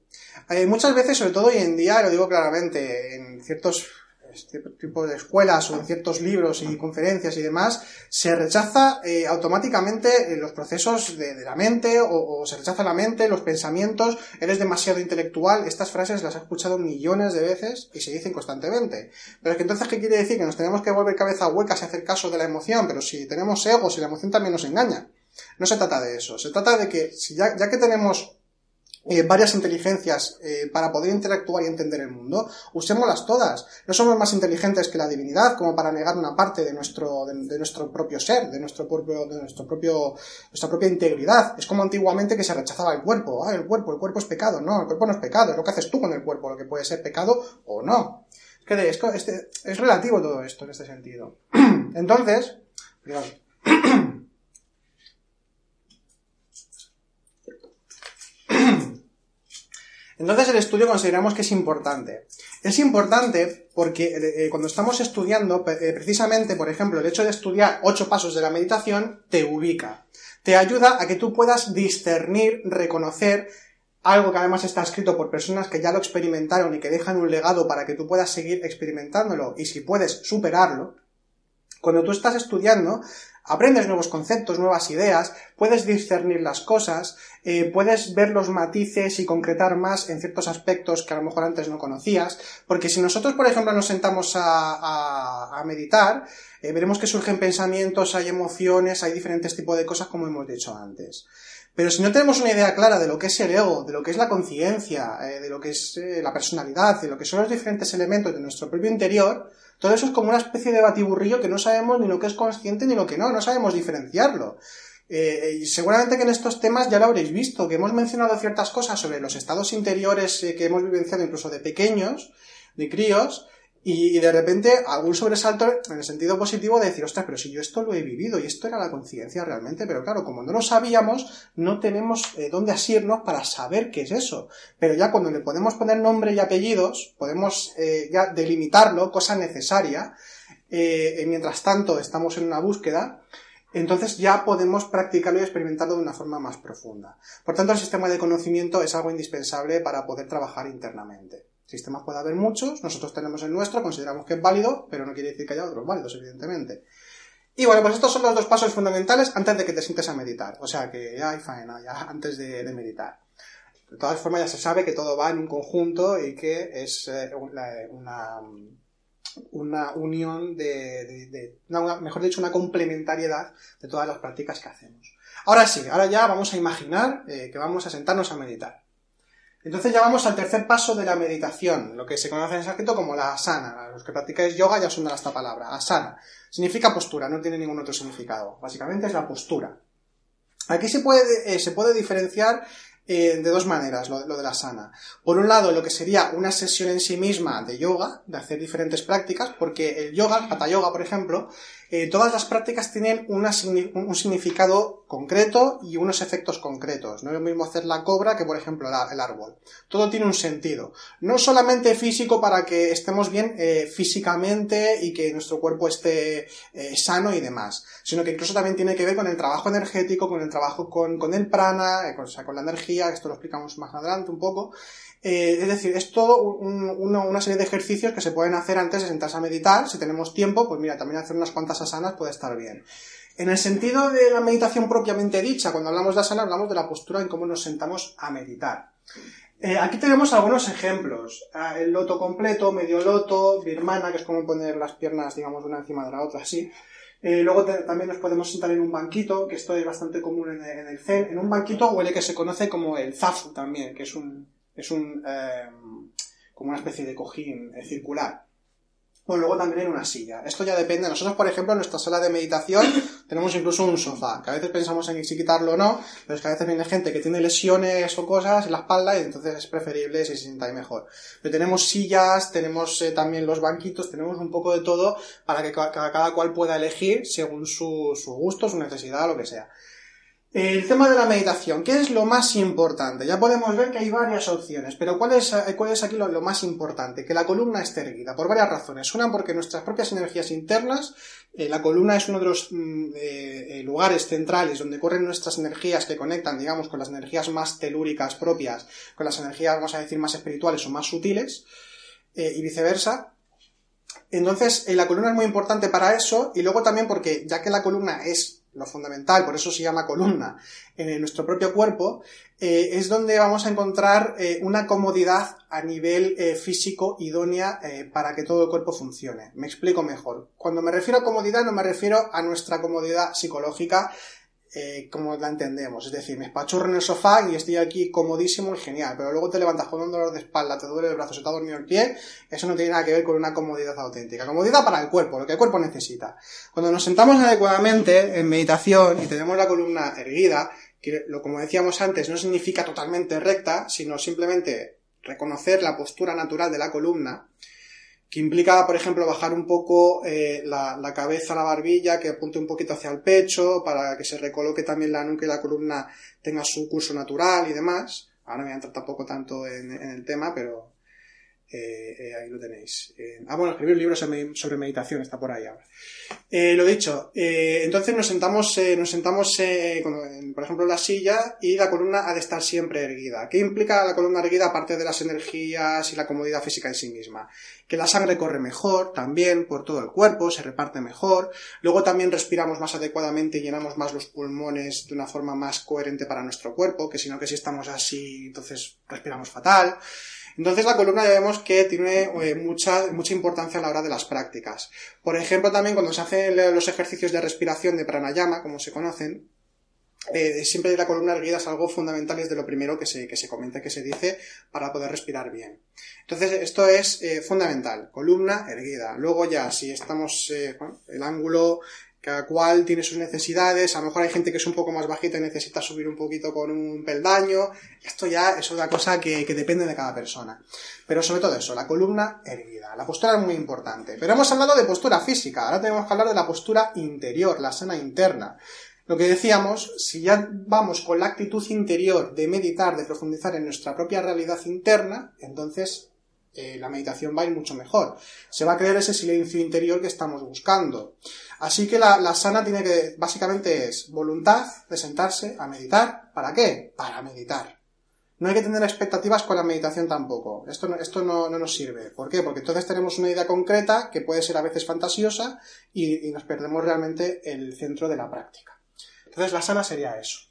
muchas veces, sobre todo hoy en día, lo digo claramente, en ciertos este tipo de escuelas o en ciertos libros y conferencias y demás, se rechaza eh, automáticamente eh, los procesos de, la mente o, se rechaza la mente, los pensamientos, eres demasiado intelectual. Estas frases las he escuchado millones de veces y se dicen constantemente. Pero es que entonces, ¿qué quiere decir? Que nos tenemos que volver cabeza huecas y hacer caso de la emoción, pero si tenemos ego, si la emoción también nos engaña. No se trata de eso, se trata de que si ya, ya que tenemos eh, varias inteligencias eh, para poder interactuar y entender el mundo, usémoslas todas. No somos más inteligentes que la divinidad como para negar una parte de nuestro, de, nuestro propio ser, de nuestro propio, de nuestro propio, nuestra propia integridad. Es como antiguamente que se rechazaba el cuerpo. Ah, el cuerpo, el cuerpo es pecado. No, el cuerpo no es pecado, es lo que haces tú con el cuerpo, lo que puede ser pecado o no. Es que es, este, es relativo todo esto en este sentido. Entonces, Entonces el estudio consideramos que es importante. Es importante porque eh, eh, cuando estamos estudiando, eh, precisamente, por ejemplo, el hecho de estudiar ocho pasos de la meditación te ubica. Te ayuda a que tú puedas discernir, reconocer algo que además está escrito por personas que ya lo experimentaron y que dejan un legado para que tú puedas seguir experimentándolo y si puedes superarlo. Cuando tú estás estudiando, aprendes nuevos conceptos, nuevas ideas, puedes discernir las cosas, eh, puedes ver los matices y concretar más en ciertos aspectos que a lo mejor antes no conocías, porque si nosotros, por ejemplo, nos sentamos a, meditar, eh, veremos que surgen pensamientos, hay emociones, hay diferentes tipos de cosas como hemos dicho antes. Pero si no tenemos una idea clara de lo que es el ego, de lo que es la conciencia, eh, de lo que es la personalidad, de lo que son los diferentes elementos de nuestro propio interior, todo eso es como una especie de batiburrillo que no sabemos ni lo que es consciente ni lo que no, no sabemos diferenciarlo. Eh, y seguramente que en estos temas ya lo habréis visto, que hemos mencionado ciertas cosas sobre los estados interiores eh, que hemos vivenciado incluso de pequeños, de críos, y, de repente algún sobresalto en el sentido positivo de decir, ostras, pero si yo esto lo he vivido y esto era la conciencia realmente, pero claro, como no lo sabíamos, no tenemos eh, dónde asirnos para saber qué es eso. Pero ya cuando le podemos poner nombre y apellidos, podemos eh, ya delimitarlo, cosa necesaria, eh, mientras tanto estamos en una búsqueda, entonces ya podemos practicarlo y experimentarlo de una forma más profunda. Por tanto, el sistema de conocimiento es algo indispensable para poder trabajar internamente. Sistemas puede haber muchos, nosotros tenemos el nuestro, consideramos que es válido, pero no quiere decir que haya otros válidos, evidentemente. Y bueno, pues estos son los dos pasos fundamentales antes de que te sientes a meditar. O sea que ya hay faena, ya antes de, meditar. De todas formas, ya se sabe que todo va en un conjunto y que es eh, una, una, unión de, mejor dicho, una complementariedad de todas las prácticas que hacemos. Ahora sí, ahora ya vamos a imaginar eh, que vamos a sentarnos a meditar. Entonces ya vamos al tercer paso de la meditación, lo que se conoce en sánscrito como la asana. Los que practicáis yoga ya son esta palabra, asana. Significa postura, no tiene ningún otro significado. Básicamente es la postura. Aquí se puede, eh, se puede diferenciar eh, de dos maneras lo, de la sana. Por un lado, lo que sería una sesión en sí misma de yoga, de hacer diferentes prácticas, porque el yoga, el hatha yoga, por ejemplo, eh, todas las prácticas tienen un significado concreto y unos efectos concretos. No es lo mismo hacer la cobra que, por ejemplo, el árbol. Todo tiene un sentido. No solamente físico para que estemos bien eh, físicamente y que nuestro cuerpo esté eh, sano y demás, sino que incluso también tiene que ver con el trabajo energético, con el trabajo con, el prana, con, o sea, con la energía, esto lo explicamos más adelante un poco. Es decir, es todo una serie de ejercicios que se pueden hacer antes de sentarse a meditar. Si tenemos tiempo, pues mira, también hacer unas cuantas asanas puede estar bien. En el sentido de la meditación propiamente dicha, cuando hablamos de asana, hablamos de la postura en cómo nos sentamos a meditar. Eh, aquí tenemos algunos ejemplos. Ah, el loto completo, medio loto, birmana, que es como poner las piernas, digamos, una encima de la otra, así. Eh, luego también nos podemos sentar en un banquito, que esto es bastante común en, el zen. En un banquito huele que se conoce como el zafu también, que es un, es un, eh, como una especie de cojín eh, circular. O luego también en una silla. Esto ya depende. Nosotros, por ejemplo, en nuestra sala de meditación tenemos incluso un sofá, que a veces pensamos en si quitarlo o no, pero es que a veces viene gente que tiene lesiones o cosas en la espalda y entonces es preferible si se sienta ahí mejor. Pero tenemos sillas, tenemos eh, también los banquitos, tenemos un poco de todo para que ca- cada, cual pueda elegir según su, su gusto, su necesidad, lo que sea. El tema de la meditación, ¿qué es lo más importante? Ya podemos ver que hay varias opciones, pero ¿cuál es, cuál es aquí lo, más importante? Que la columna esté erguida, por varias razones. Una, porque nuestras propias energías internas, eh, la columna es uno de los mm, eh, eh, lugares centrales donde corren nuestras energías que conectan, digamos, con las energías más telúricas propias, con las energías, vamos a decir, más espirituales o más sutiles, y viceversa. Entonces, la columna es muy importante para eso, y luego también porque, ya que la columna es lo fundamental, por eso se llama columna, en nuestro propio cuerpo, eh, es donde vamos a encontrar eh, una comodidad a nivel eh, físico idónea para que todo el cuerpo funcione. Me explico mejor. Cuando me refiero a comodidad no me refiero a nuestra comodidad psicológica eh, como la entendemos. Es decir, me espachurro en el sofá y estoy aquí comodísimo y genial, pero luego te levantas con un dolor de espalda, te duele el brazo, se te ha dormido el pie, eso no tiene nada que ver con una comodidad auténtica. Comodidad para el cuerpo, lo que el cuerpo necesita. Cuando nos sentamos adecuadamente en meditación y tenemos la columna erguida, que lo como decíamos antes no significa totalmente recta, sino simplemente reconocer la postura natural de la columna, que implica, por ejemplo, bajar un poco eh, la, la, cabeza la barbilla, que apunte un poquito hacia el pecho, para que se recoloque también la nuca y la columna tenga su curso natural y demás. Ahora no voy a entrar tampoco tanto en, en el tema, pero eh, eh, ahí lo tenéis. ah, bueno, escribir un libro sobre, meditación, está por ahí ahora. Eh, lo dicho, eh, entonces nos sentamos, eh, nos sentamos por ejemplo, en la silla y la columna ha de estar siempre erguida. ¿Qué implica la columna erguida aparte de las energías y la comodidad física en sí misma? Que la sangre corre mejor también por todo el cuerpo, se reparte mejor. Luego también respiramos más adecuadamente y llenamos más los pulmones de una forma más coherente para nuestro cuerpo, que si no que si estamos así, entonces respiramos fatal. Entonces la columna ya vemos que tiene eh, mucha, mucha importancia a la hora de las prácticas. Por ejemplo, también cuando se hacen los ejercicios de respiración de pranayama, como se conocen, eh, siempre la columna erguida es algo fundamental es de lo primero que se, que se comenta, que se dice para poder respirar bien. Entonces esto es eh, fundamental, columna erguida. Luego ya, si estamos, bueno, el ángulo cada cual tiene sus necesidades, a lo mejor hay gente que es un poco más bajita y necesita subir un poquito con un peldaño, esto ya es otra cosa que, que, depende de cada persona. Pero sobre todo eso, la columna erguida, la postura es muy importante. Pero hemos hablado de postura física, ahora tenemos que hablar de la postura interior, la sana interna. Lo que decíamos, si ya vamos con la actitud interior de meditar, de profundizar en nuestra propia realidad interna, entonces eh, la meditación va a ir mucho mejor. Se va a crear ese silencio interior que estamos buscando. Así que la, la, sana tiene que, básicamente es voluntad de sentarse a meditar. ¿Para qué? Para meditar. No hay que tener expectativas con la meditación tampoco. Esto, no, esto no, no, nos sirve. ¿Por qué? Porque entonces tenemos una idea concreta que puede ser a veces fantasiosa y, y nos perdemos realmente el centro de la práctica. Entonces la sana sería eso.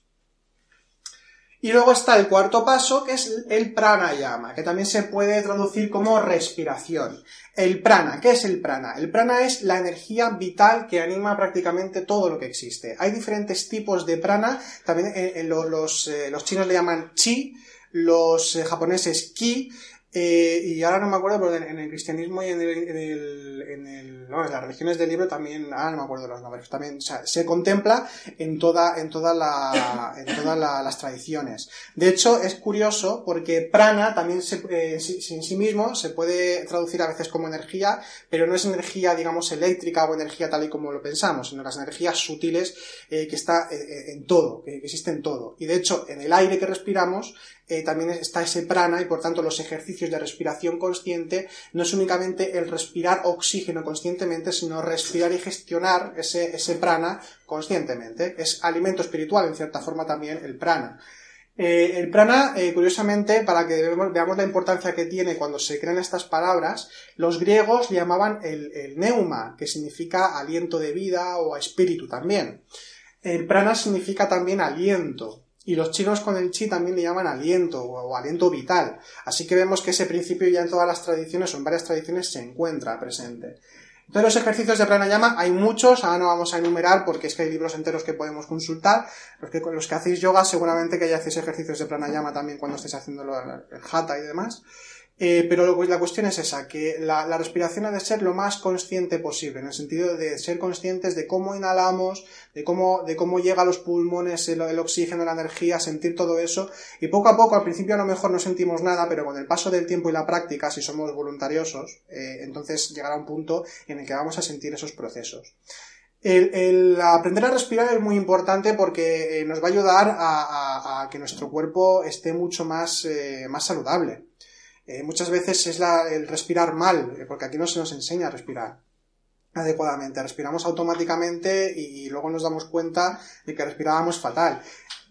Y luego está el cuarto paso, que es el pranayama, que también se puede traducir como respiración. El prana, ¿qué es el prana? El prana es la energía vital que anima prácticamente todo lo que existe. Hay diferentes tipos de prana, también eh, eh, los, eh, los, chinos le llaman chi, los japoneses ki, eh, y ahora no me acuerdo, pero en el cristianismo y en, el, en, el, en, el, no, en las religiones del libro también, ahora no me acuerdo los nombres, también o sea, se contempla en toda, en toda la, en todas la, las tradiciones. De hecho, es curioso porque prana también se, eh, en sí mismo se puede traducir a veces como energía, pero no es energía, digamos, eléctrica o energía tal y como lo pensamos, sino las energías sutiles eh, que está en todo, que existe en todo. Y de hecho, en el aire que respiramos, eh, también está ese prana y por tanto los ejercicios de respiración consciente no es únicamente el respirar oxígeno conscientemente, sino respirar y gestionar ese, ese prana conscientemente. Es alimento espiritual en cierta forma también el prana. Eh, el prana, eh, curiosamente, para que veamos, la importancia que tiene cuando se crean estas palabras, los griegos le llamaban el, el neuma, que significa aliento de vida o espíritu también. El prana significa también aliento. Y los chinos con el chi también le llaman aliento o, aliento vital. Así que vemos que ese principio ya en todas las tradiciones o en varias tradiciones se encuentra presente. Entonces los ejercicios de pranayama hay muchos, ahora no vamos a enumerar porque es que hay libros enteros que podemos consultar. Los que, los que hacéis yoga seguramente que ya hacéis ejercicios de pranayama también cuando estéis haciendo el hatha y demás. Eh, pero la cuestión es esa, que la, respiración ha de ser lo más consciente posible, en el sentido de ser conscientes de cómo inhalamos, de cómo, llega a los pulmones el, oxígeno, la energía, sentir todo eso, y poco a poco, al principio a lo mejor no sentimos nada, pero con el paso del tiempo y la práctica, si somos voluntariosos, eh, entonces llegará un punto en el que vamos a sentir esos procesos. El, aprender a respirar es muy importante porque eh, nos va a ayudar a, que nuestro cuerpo esté mucho más, más saludable. Eh, muchas veces es el respirar mal, eh, porque aquí no se nos enseña a respirar adecuadamente. Respiramos automáticamente y, luego nos damos cuenta de que respirábamos fatal.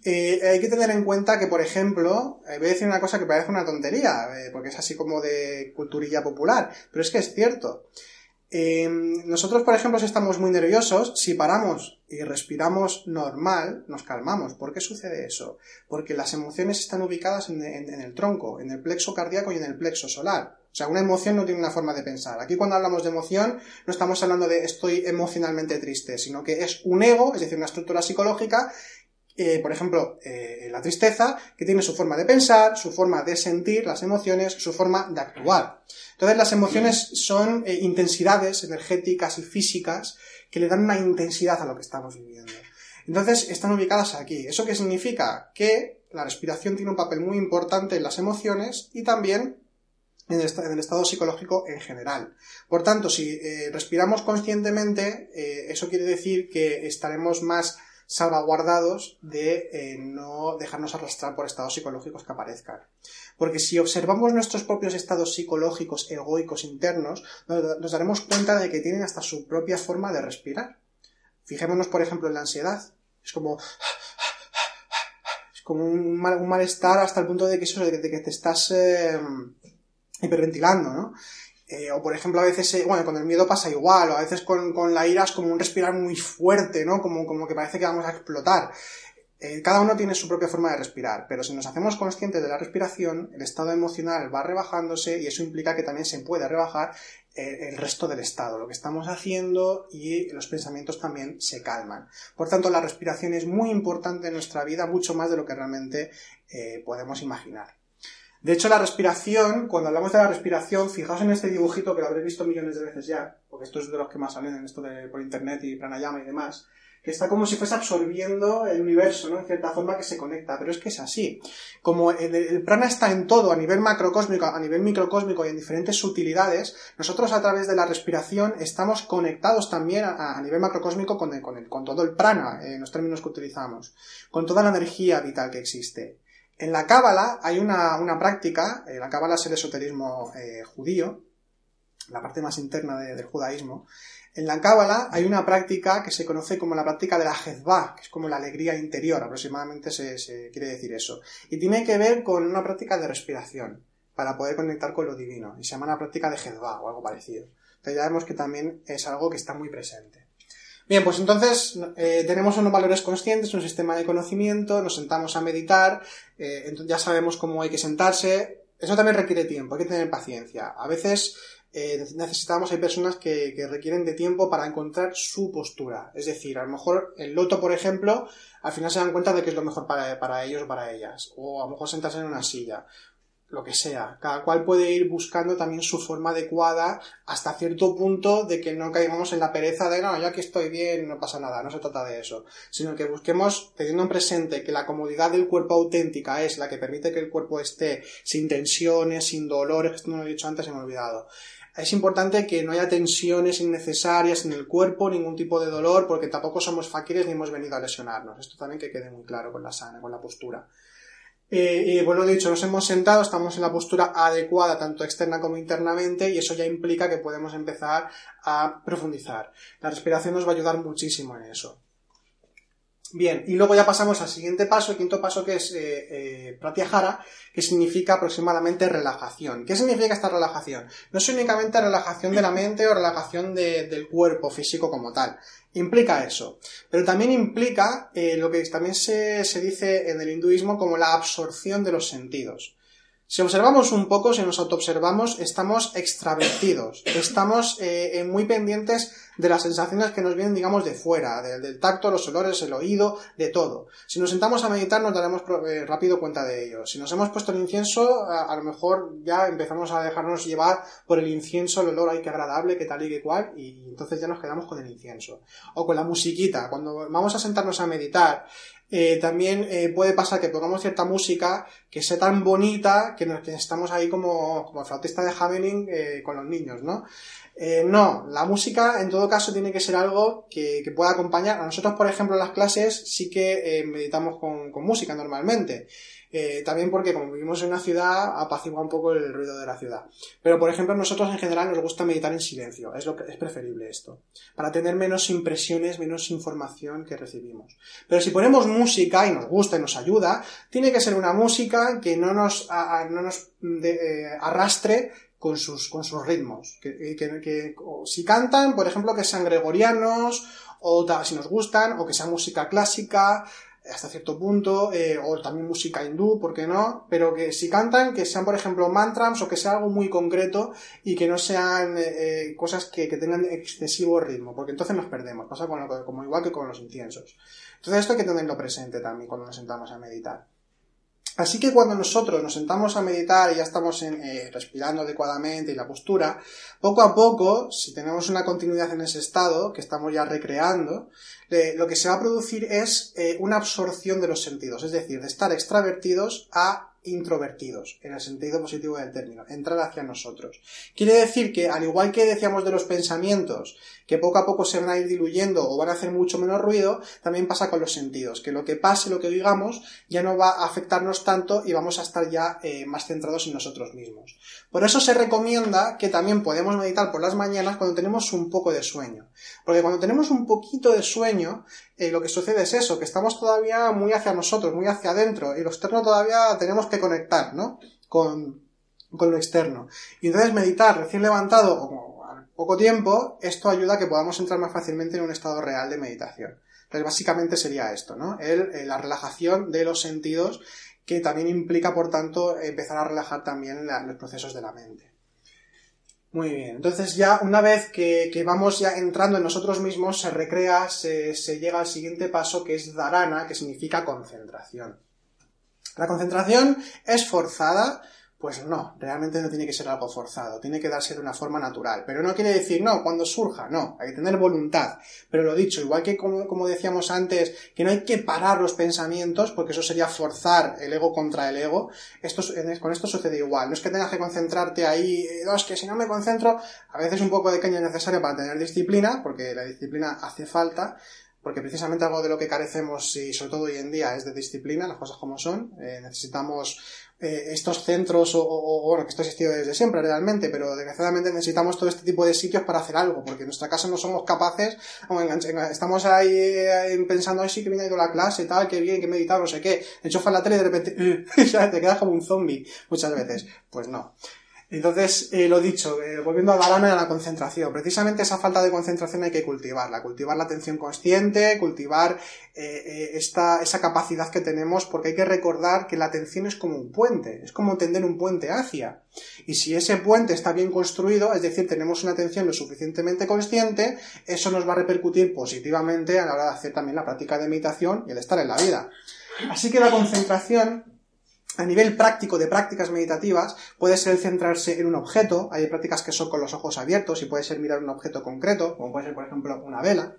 Eh, hay que tener en cuenta que, por ejemplo, voy a decir una cosa que parece una tontería, porque es así como de culturilla popular, pero es que es cierto. Eh, nosotros, por ejemplo, si estamos muy nerviosos, si paramos y respiramos normal, nos calmamos. ¿Por qué sucede eso? Porque las emociones están ubicadas en- en el tronco, en el plexo cardíaco y en el plexo solar. O sea, una emoción no tiene una forma de pensar. Aquí cuando hablamos de emoción, no estamos hablando de estoy emocionalmente triste, sino que es un ego, es decir, una estructura psicológica eh, por ejemplo, eh, la tristeza, que tiene su forma de pensar, su forma de sentir las emociones, su forma de actuar. Entonces, las emociones son eh, intensidades energéticas y físicas que le dan una intensidad a lo que estamos viviendo. Entonces, están ubicadas aquí. ¿Eso qué significa? Que la respiración tiene un papel muy importante en las emociones y también en el, estado psicológico en general. Por tanto, si respiramos conscientemente, eso quiere decir que estaremos más salvaguardados de eh, no dejarnos arrastrar por estados psicológicos que aparezcan. Porque si observamos nuestros propios estados psicológicos egoicos internos, nos daremos cuenta de que tienen hasta su propia forma de respirar. Fijémonos, por ejemplo, en la ansiedad. Es como es como un, mal- un malestar hasta el punto de que, eso, de que te estás eh, hiperventilando, ¿no? Eh, o por ejemplo, a veces, eh, bueno, con el miedo pasa igual, o a veces con, con la ira es como un respirar muy fuerte, ¿no? Como, como que parece que vamos a explotar. Eh, cada uno tiene su propia forma de respirar, pero si nos hacemos conscientes de la respiración, el estado emocional va rebajándose y eso implica que también se puede rebajar el resto del estado, lo que estamos haciendo y los pensamientos también se calman. Por tanto, la respiración es muy importante en nuestra vida, mucho más de lo que realmente podemos imaginar. De hecho, la respiración, cuando hablamos de la respiración, fijaos en este dibujito que lo habréis visto millones de veces ya, porque esto es de los que más salen en esto de, por internet y pranayama y demás, que está como si fuese absorbiendo el universo, ¿no? En cierta forma que se conecta, pero es que es así. Como el, prana está en todo, a nivel macrocósmico, a nivel microcósmico y en diferentes sutilidades, nosotros a través de la respiración estamos conectados también a, nivel macrocósmico con, todo el prana, en los términos que utilizamos, con toda la energía vital que existe. En la Cábala hay una, una práctica, la Cábala es el esoterismo eh, judío, la parte más interna de- del judaísmo. En la Cábala hay una práctica que se conoce como la práctica de la Jezbá, que es como la alegría interior, aproximadamente se, se quiere decir eso. Y tiene que ver con una práctica de respiración, para poder conectar con lo divino. Y se llama la práctica de Jezbá o algo parecido. Entonces ya vemos que también es algo que está muy presente. Bien, pues entonces eh, tenemos unos valores conscientes, un sistema de conocimiento, nos sentamos a meditar, eh, ya sabemos cómo hay que sentarse. Eso también requiere tiempo, hay que tener paciencia. A veces eh, necesitamos, hay personas que, que requieren de tiempo para encontrar su postura. Es decir, a lo mejor el loto, por ejemplo, al final se dan cuenta de que es lo mejor para, para ellos o para ellas. O a lo mejor sentarse en una silla lo que sea. Cada cual puede ir buscando también su forma adecuada hasta cierto punto de que no caigamos en la pereza de no, yo aquí estoy bien, no pasa nada, no se trata de eso, sino que busquemos teniendo en presente que la comodidad del cuerpo auténtica es la que permite que el cuerpo esté sin tensiones, sin dolores, esto no lo he dicho antes, se me ha olvidado. Es importante que no haya tensiones innecesarias en el cuerpo, ningún tipo de dolor, porque tampoco somos faquires ni hemos venido a lesionarnos. Esto también que quede muy claro con la sana, con la postura. Eh, y bueno, dicho, nos hemos sentado, estamos en la postura adecuada, tanto externa como internamente, y eso ya implica que podemos empezar a profundizar. La respiración nos va a ayudar muchísimo en eso. Bien, y luego ya pasamos al siguiente paso, el quinto paso que es eh, eh, pratyahara, que significa aproximadamente relajación. ¿Qué significa esta relajación? No es únicamente relajación de la mente o relajación de, del cuerpo físico como tal. Implica eso. Pero también implica eh, lo que también se, se dice en el hinduismo como la absorción de los sentidos. Si observamos un poco, si nos autoobservamos, estamos extravertidos, estamos eh, muy pendientes de las sensaciones que nos vienen, digamos, de fuera, del tacto, los olores, el oído, de todo. Si nos sentamos a meditar nos daremos eh, rápido cuenta de ello. Si nos hemos puesto el incienso, a, lo mejor ya empezamos a dejarnos llevar por el incienso, el olor, ay, qué agradable, qué tal y qué cual, y entonces ya nos quedamos con el incienso. O con la musiquita, cuando vamos a sentarnos a meditar, eh, también eh, puede pasar que pongamos cierta música que sea tan bonita que, nos, que estamos ahí como, como flautista de Hamelin eh, con los niños, ¿no? no, la música en todo caso tiene que ser algo que, que pueda acompañar. A nosotros, por ejemplo, en las clases sí que meditamos con, con música normalmente. Eh, también porque como vivimos en una ciudad apacigua un poco el ruido de la ciudad. Pero por ejemplo nosotros en general nos gusta meditar en silencio, es, lo que, es preferible esto, para tener menos impresiones, menos información que recibimos. Pero si ponemos música y nos gusta y nos ayuda, tiene que ser una música que no nos, no nos eh, arrastre con sus, con sus ritmos. Que, que, si cantan, por ejemplo, que sean gregorianos, o si nos gustan, o que sea música clásica, hasta cierto punto, eh, o también música hindú, ¿por qué no? Pero que si cantan, que sean, por ejemplo, mantras o que sea algo muy concreto y que no sean eh, eh, cosas que, tengan excesivo ritmo, porque entonces nos perdemos, pasa con lo, como igual que con los inciensos. Entonces esto hay que tenerlo presente también cuando nos sentamos a meditar. Así que cuando nosotros nos sentamos a meditar y ya estamos respirando adecuadamente y la postura, poco a poco, si tenemos una continuidad en ese estado, que estamos ya recreando, lo que se va a producir es eh, una absorción de los sentidos, es decir, de estar extravertidos a introvertidos, en el sentido positivo del término, entrar hacia nosotros. Quiere decir que, al igual que decíamos de los pensamientos, que poco a poco se van a ir diluyendo o van a hacer mucho menos ruido, también pasa con los sentidos, que lo que pase, lo que digamos, ya no va a afectarnos tanto y vamos a estar ya eh, más centrados en nosotros mismos. Por eso se recomienda que también podemos meditar por las mañanas cuando tenemos un poco de sueño. Porque cuando tenemos un poquito de sueño, eh, lo que sucede es eso, que estamos todavía muy hacia nosotros, muy hacia adentro, y lo externo todavía tenemos que conectar, ¿no? Con, con lo externo. Y entonces meditar recién levantado o a poco tiempo, esto ayuda a que podamos entrar más fácilmente en un estado real de meditación. Entonces básicamente sería esto, ¿no? El, eh, la relajación de los sentidos que también implica, por tanto, empezar a relajar también los procesos de la mente. Muy bien, entonces ya una vez que, vamos ya entrando en nosotros mismos, se recrea, se, se llega al siguiente paso que es dharana, que significa concentración. La concentración es forzada pues no, realmente no tiene que ser algo forzado, tiene que darse de una forma natural. Pero no quiere decir, no, cuando surja, no, hay que tener voluntad. Pero lo dicho, igual que como, decíamos antes, que no hay que parar los pensamientos, porque eso sería forzar el ego contra el ego, esto, con esto sucede igual. No es que tengas que concentrarte ahí, eh, no, es que si no me concentro, a veces un poco de caña es necesario para tener disciplina, porque la disciplina hace falta, porque precisamente algo de lo que carecemos y sobre todo hoy en día es de disciplina, las cosas como son. Eh, necesitamos eh, estos centros o, bueno, que esto ha existido desde siempre realmente, pero desgraciadamente necesitamos todo este tipo de sitios para hacer algo, porque en nuestra casa no somos capaces, estamos ahí eh, pensando, ay sí que viene a ido la clase, tal, que bien, que meditar, no sé qué, enchufas la tele y de repente, te quedas como un zombie muchas veces. Pues no. Entonces, eh, lo dicho, eh, volviendo a Galana y a la concentración, precisamente esa falta de concentración hay que cultivarla, cultivar la atención consciente, cultivar eh, esta, esa capacidad que tenemos, porque hay que recordar que la atención es como un puente, es como tender un puente hacia. Y si ese puente está bien construido, es decir, tenemos una atención lo suficientemente consciente, eso nos va a repercutir positivamente a la hora de hacer también la práctica de meditación y el estar en la vida. Así que la concentración a nivel práctico de prácticas meditativas puede ser centrarse en un objeto, hay prácticas que son con los ojos abiertos y puede ser mirar un objeto concreto, como puede ser por ejemplo una vela,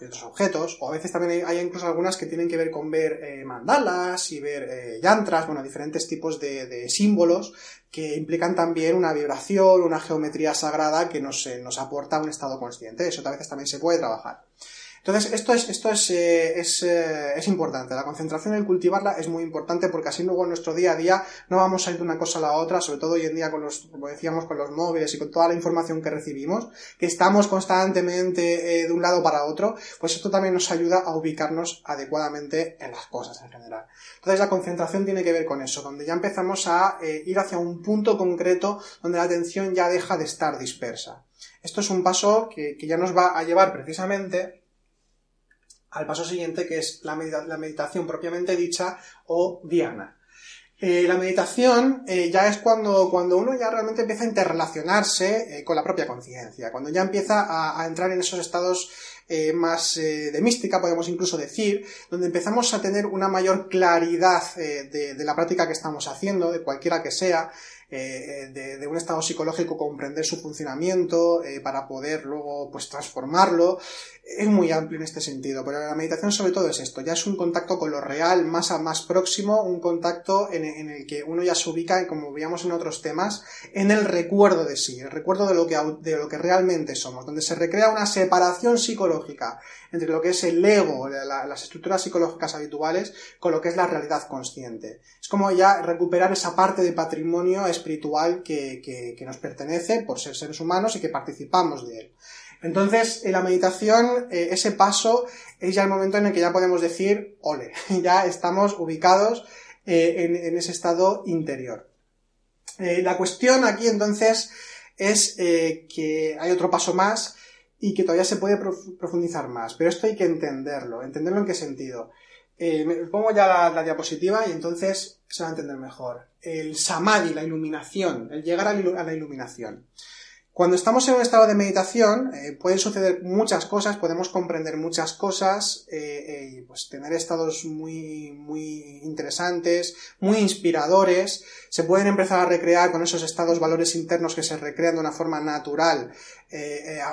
y otros objetos, o a veces también hay, incluso algunas que tienen que ver con ver eh, mandalas y ver eh, yantras, bueno, diferentes tipos de, símbolos que implican también una vibración, una geometría sagrada que nos, eh, nos aporta un estado consciente. Eso a veces también se puede trabajar. Entonces, esto es, esto es, eh, es, eh, es, importante. La concentración y cultivarla es muy importante porque así luego en nuestro día a día no vamos a ir de una cosa a la otra, sobre todo hoy en día con los, como decíamos, con los móviles y con toda la información que recibimos, que estamos constantemente eh, de un lado para otro, pues esto también nos ayuda a ubicarnos adecuadamente en las cosas en general. Entonces, la concentración tiene que ver con eso, donde ya empezamos a ir hacia un punto concreto donde la atención ya deja de estar dispersa. Esto es un paso que, que ya nos va a llevar precisamente al paso siguiente que es la, meditación propiamente dicha o diana. Eh, la meditación eh, ya es cuando, cuando uno ya realmente empieza a interrelacionarse eh, con la propia conciencia, cuando ya empieza a, entrar en esos estados más de mística, podemos incluso decir, donde empezamos a tener una mayor claridad de, la práctica que estamos haciendo, de cualquiera que sea, eh, de, un estado psicológico comprender su funcionamiento eh, para poder luego pues transformarlo es muy amplio en este sentido pero la meditación sobre todo es esto ya es un contacto con lo real más a más próximo un contacto en, el que uno ya se ubica como veíamos en otros temas en el recuerdo de sí el recuerdo de lo que de lo que realmente somos donde se recrea una separación psicológica entre lo que es el ego la, las estructuras psicológicas habituales con lo que es la realidad consciente es como ya recuperar esa parte de patrimonio espiritual que, nos pertenece por ser seres humanos y que participamos de él. Entonces, en la meditación, eh, ese paso es ya el momento en el que ya podemos decir, ole, ya estamos ubicados eh, en, ese estado interior. Eh, la cuestión aquí entonces es que hay otro paso más y que todavía se puede profundizar más, pero esto hay que entenderlo. ¿Entenderlo en qué sentido? Eh, me pongo ya la, diapositiva y entonces se va a entender mejor. El samadhi, la iluminación, el llegar a, la iluminación. Cuando estamos en un estado de meditación eh, pueden suceder muchas cosas, podemos comprender muchas cosas, eh, eh, pues tener estados muy, muy interesantes, muy inspiradores, se pueden empezar a recrear con esos estados valores internos que se recrean de una forma natural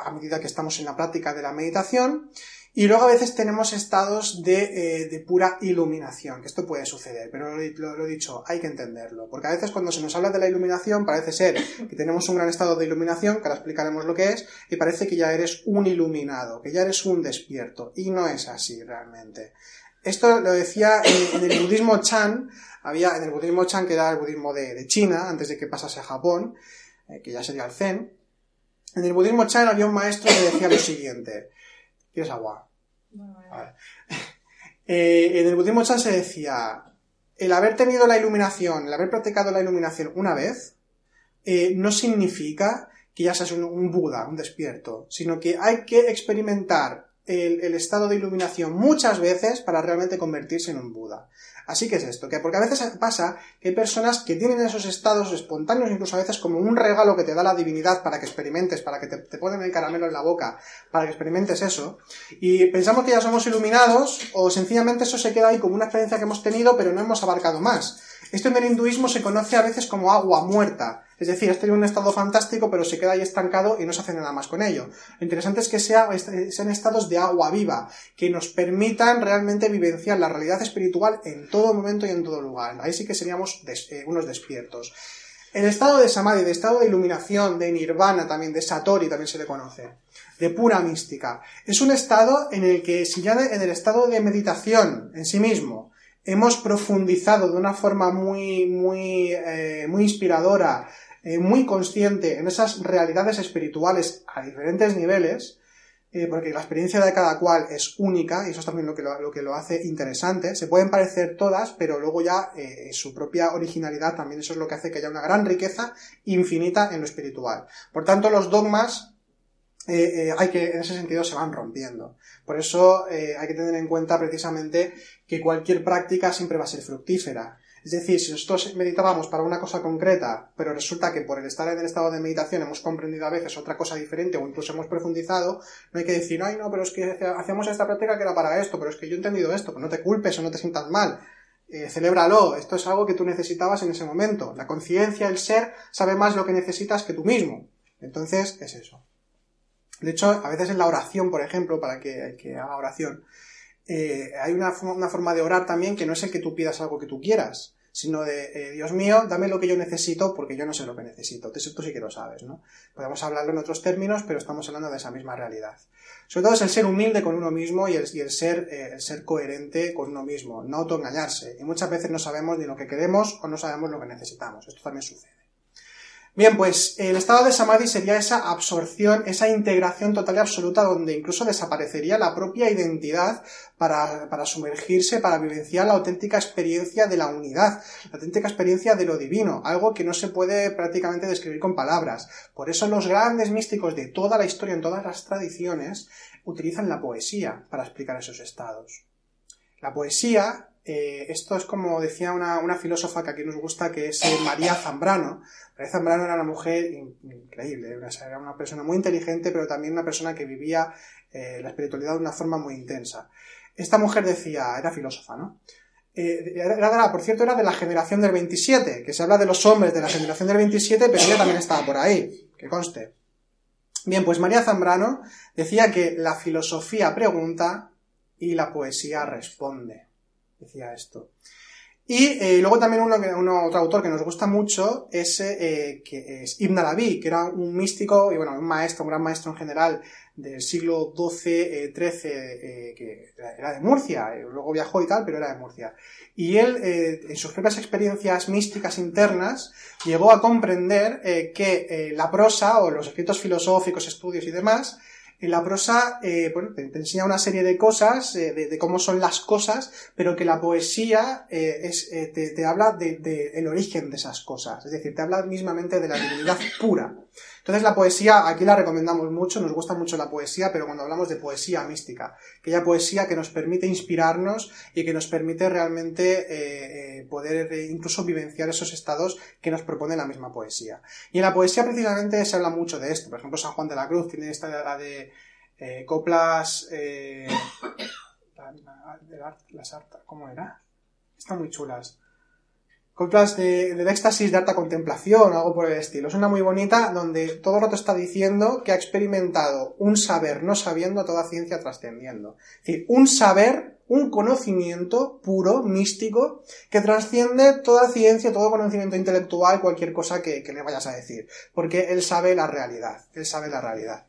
a medida que estamos en la práctica de la meditación. Y luego a veces tenemos estados de, eh, de pura iluminación, que esto puede suceder, pero lo, he dicho, hay que entenderlo. Porque a veces cuando se nos habla de la iluminación parece ser que tenemos un gran estado de iluminación, que ahora explicaremos lo que es, y parece que ya eres un iluminado, que ya eres un despierto. Y no es así realmente. Esto lo decía en, en el budismo Chan, había en el budismo Chan, que era el budismo de, de China, antes de que pasase a Japón, eh, que ya sería el Zen. En el budismo Chan había un maestro que decía lo siguiente. ¿Quieres agua? Vale. Eh, en el budismo Chan se decía, el haber tenido la iluminación, el haber practicado la iluminación una vez, eh, no significa que ya seas un, un, Buda, un despierto, sino que hay que experimentar el, el, estado de iluminación muchas veces para realmente convertirse en un Buda. Así que es esto, que porque a veces pasa que hay personas que tienen esos estados espontáneos, incluso a veces como un regalo que te da la divinidad para que experimentes, para que te, te ponen el caramelo en la boca, para que experimentes eso, y pensamos que ya somos iluminados, o sencillamente eso se queda ahí como una experiencia que hemos tenido, pero no hemos abarcado más. Esto en el hinduismo se conoce a veces como agua muerta, es decir, has tenido un estado fantástico, pero se queda ahí estancado y no se hace nada más con ello. Lo interesante es que sea, sean estados de agua viva, que nos permitan realmente vivenciar la realidad espiritual en todo momento y en todo lugar. Ahí sí que seríamos eh, unos despiertos. El estado de samadhi, de estado de iluminación, de nirvana también, de satori también se le conoce, de pura mística. Es un estado en el que si ya en el estado de meditación en sí mismo hemos profundizado de una forma muy, muy, eh, muy inspiradora, eh, muy consciente en esas realidades espirituales a diferentes niveles, eh, porque la experiencia de cada cual es única, y eso es también lo que lo, que lo hace interesante. Se pueden parecer todas, pero luego ya eh, su propia originalidad también eso es lo que hace que haya una gran riqueza infinita en lo espiritual. Por tanto, los dogmas eh, eh, hay que, en ese sentido, se van rompiendo. Por eso eh, hay que tener en cuenta precisamente que cualquier práctica siempre va a ser fructífera. Es decir, si nosotros meditábamos para una cosa concreta, pero resulta que por el estar en el estado de meditación hemos comprendido a veces otra cosa diferente o incluso hemos profundizado, no hay que decir, ay no, pero es que hacíamos esta práctica que era para esto, pero es que yo he entendido esto, pues no te culpes o no te sientas mal. Eh, celébralo, esto es algo que tú necesitabas en ese momento. La conciencia, el ser, sabe más lo que necesitas que tú mismo. Entonces, es eso. De hecho, a veces en la oración, por ejemplo, para que, que haga oración, eh, hay una, forma de orar también que no es el que tú pidas algo que tú quieras, sino de, eh, Dios mío, dame lo que yo necesito porque yo no sé lo que necesito. Tú, sí que lo sabes, ¿no? Podemos hablarlo en otros términos, pero estamos hablando de esa misma realidad. Sobre todo es el ser humilde con uno mismo y el, y el ser, eh, el ser coherente con uno mismo, no autoengañarse. Y muchas veces no sabemos ni lo que queremos o no sabemos lo que necesitamos. Esto también sucede. Bien, pues el estado de samadhi sería esa absorción, esa integración total y absoluta donde incluso desaparecería la propia identidad para, para, sumergirse, para vivenciar la auténtica experiencia de la unidad, la auténtica experiencia de lo divino, algo que no se puede prácticamente describir con palabras. Por eso los grandes místicos de toda la historia, en todas las tradiciones, utilizan la poesía para explicar esos estados. La poesía eh, esto es como decía una, filósofa que aquí nos gusta, que es eh, María Zambrano. María Zambrano era una mujer increíble, era una persona muy inteligente, pero también una persona que vivía eh, la espiritualidad de una forma muy intensa. Esta mujer decía, era filósofa, ¿no? era, por cierto, era de la generación del 27, que se habla de los hombres de la generación del 27, pero ella también estaba por ahí, que conste. Bien, pues María Zambrano decía que la filosofía pregunta y la poesía responde decía esto. Y eh, luego también uno, otro autor que nos gusta mucho es, eh, que es Ibn Arabi, que era un místico y bueno, un maestro, un gran maestro en general del siglo XII, XIII, eh, que era de Murcia, luego viajó y tal, pero era de Murcia. Y él, en sus propias experiencias místicas internas, llegó a comprender que la prosa o los escritos filosóficos, estudios y demás, en la prosa, eh, bueno, te, enseña una serie de cosas, eh, de, cómo son las cosas, pero que la poesía eh, te, habla del de, el origen de esas cosas. Es decir, te habla mismamente de la divinidad pura. Entonces la poesía, aquí la recomendamos mucho, nos gusta mucho la poesía, pero cuando hablamos de poesía mística, aquella poesía que nos permite inspirarnos y que nos permite realmente eh, eh, poder eh, incluso vivenciar esos estados que nos propone la misma poesía. Y en la poesía precisamente se habla mucho de esto. Por ejemplo, San Juan de la Cruz tiene esta la de coplas... las hartas, ¿cómo era? Están muy chulas coplas de, del éxtasis de alta contemplación, algo por el estilo. Es una muy bonita donde todo el rato está diciendo que ha experimentado un saber no sabiendo toda ciencia trascendiendo. Es decir, un saber, un conocimiento puro, místico, que trasciende toda ciencia, todo conocimiento intelectual, cualquier cosa que, que le vayas a decir. Porque él sabe la realidad, él sabe la realidad.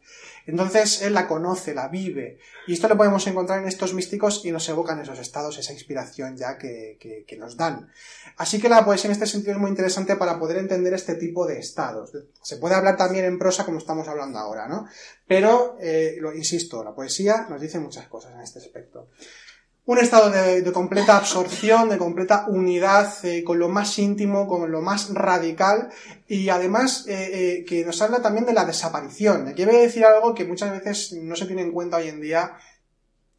Entonces él la conoce, la vive. Y esto lo podemos encontrar en estos místicos y nos evocan esos estados, esa inspiración ya que, que, nos dan. Así que la poesía en este sentido es muy interesante para poder entender este tipo de estados. Se puede hablar también en prosa como estamos hablando ahora, ¿no? Pero, eh, lo insisto, la poesía nos dice muchas cosas en este aspecto un estado de, completa absorción, de completa unidad eh, con lo más íntimo, con lo más radical y además eh, eh, que nos habla también de la desaparición. Aquí voy a decir algo que muchas veces no se tiene en cuenta hoy en día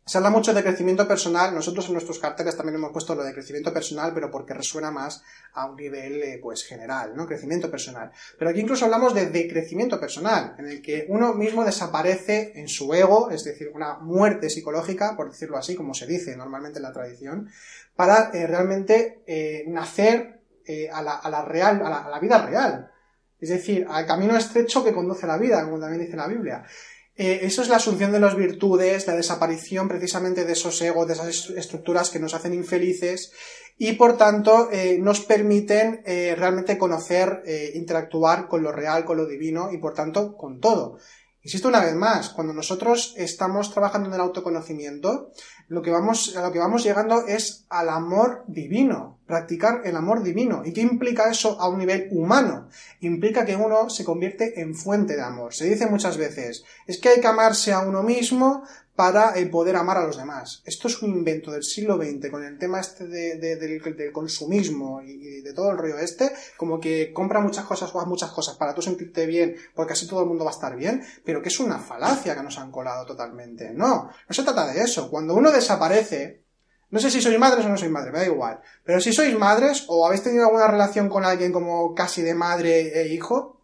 se habla mucho de crecimiento personal, nosotros en nuestros carteles también hemos puesto lo de crecimiento personal, pero porque resuena más a un nivel eh, pues general, ¿no? Crecimiento personal. Pero aquí incluso hablamos de decrecimiento personal, en el que uno mismo desaparece en su ego, es decir, una muerte psicológica, por decirlo así, como se dice normalmente en la tradición, para eh, realmente eh, nacer a la, a, la, real, a la, a la vida real. Es decir, al camino estrecho que conduce la vida, como también dice la Biblia. Eh, eso es la asunción de las virtudes, la desaparición precisamente de esos egos, de esas estructuras que nos hacen infelices y por tanto eh, nos permiten eh, realmente conocer, interactuar con lo real, con lo divino y por tanto con todo. Insisto una vez más, cuando nosotros estamos trabajando en el autoconocimiento, lo que vamos, a lo que vamos llegando es al amor divino, practicar el amor divino. ¿Y qué implica eso a un nivel humano? Implica que uno se convierte en fuente de amor. Se dice muchas veces, es que hay que amarse a uno mismo para eh, poder amar a los demás. Esto es un invento del siglo XX con el tema este del, consumismo y, de todo el rollo este, como que compra muchas cosas o haz muchas cosas para tú sentirte bien, porque así todo el mundo va a estar bien, pero que es una falacia que nos han colado totalmente. No, no se trata de eso. Cuando uno desaparece, no sé si sois madres o no sois madres, me da igual, pero si sois madres o habéis tenido alguna relación con alguien como casi de madre e hijo,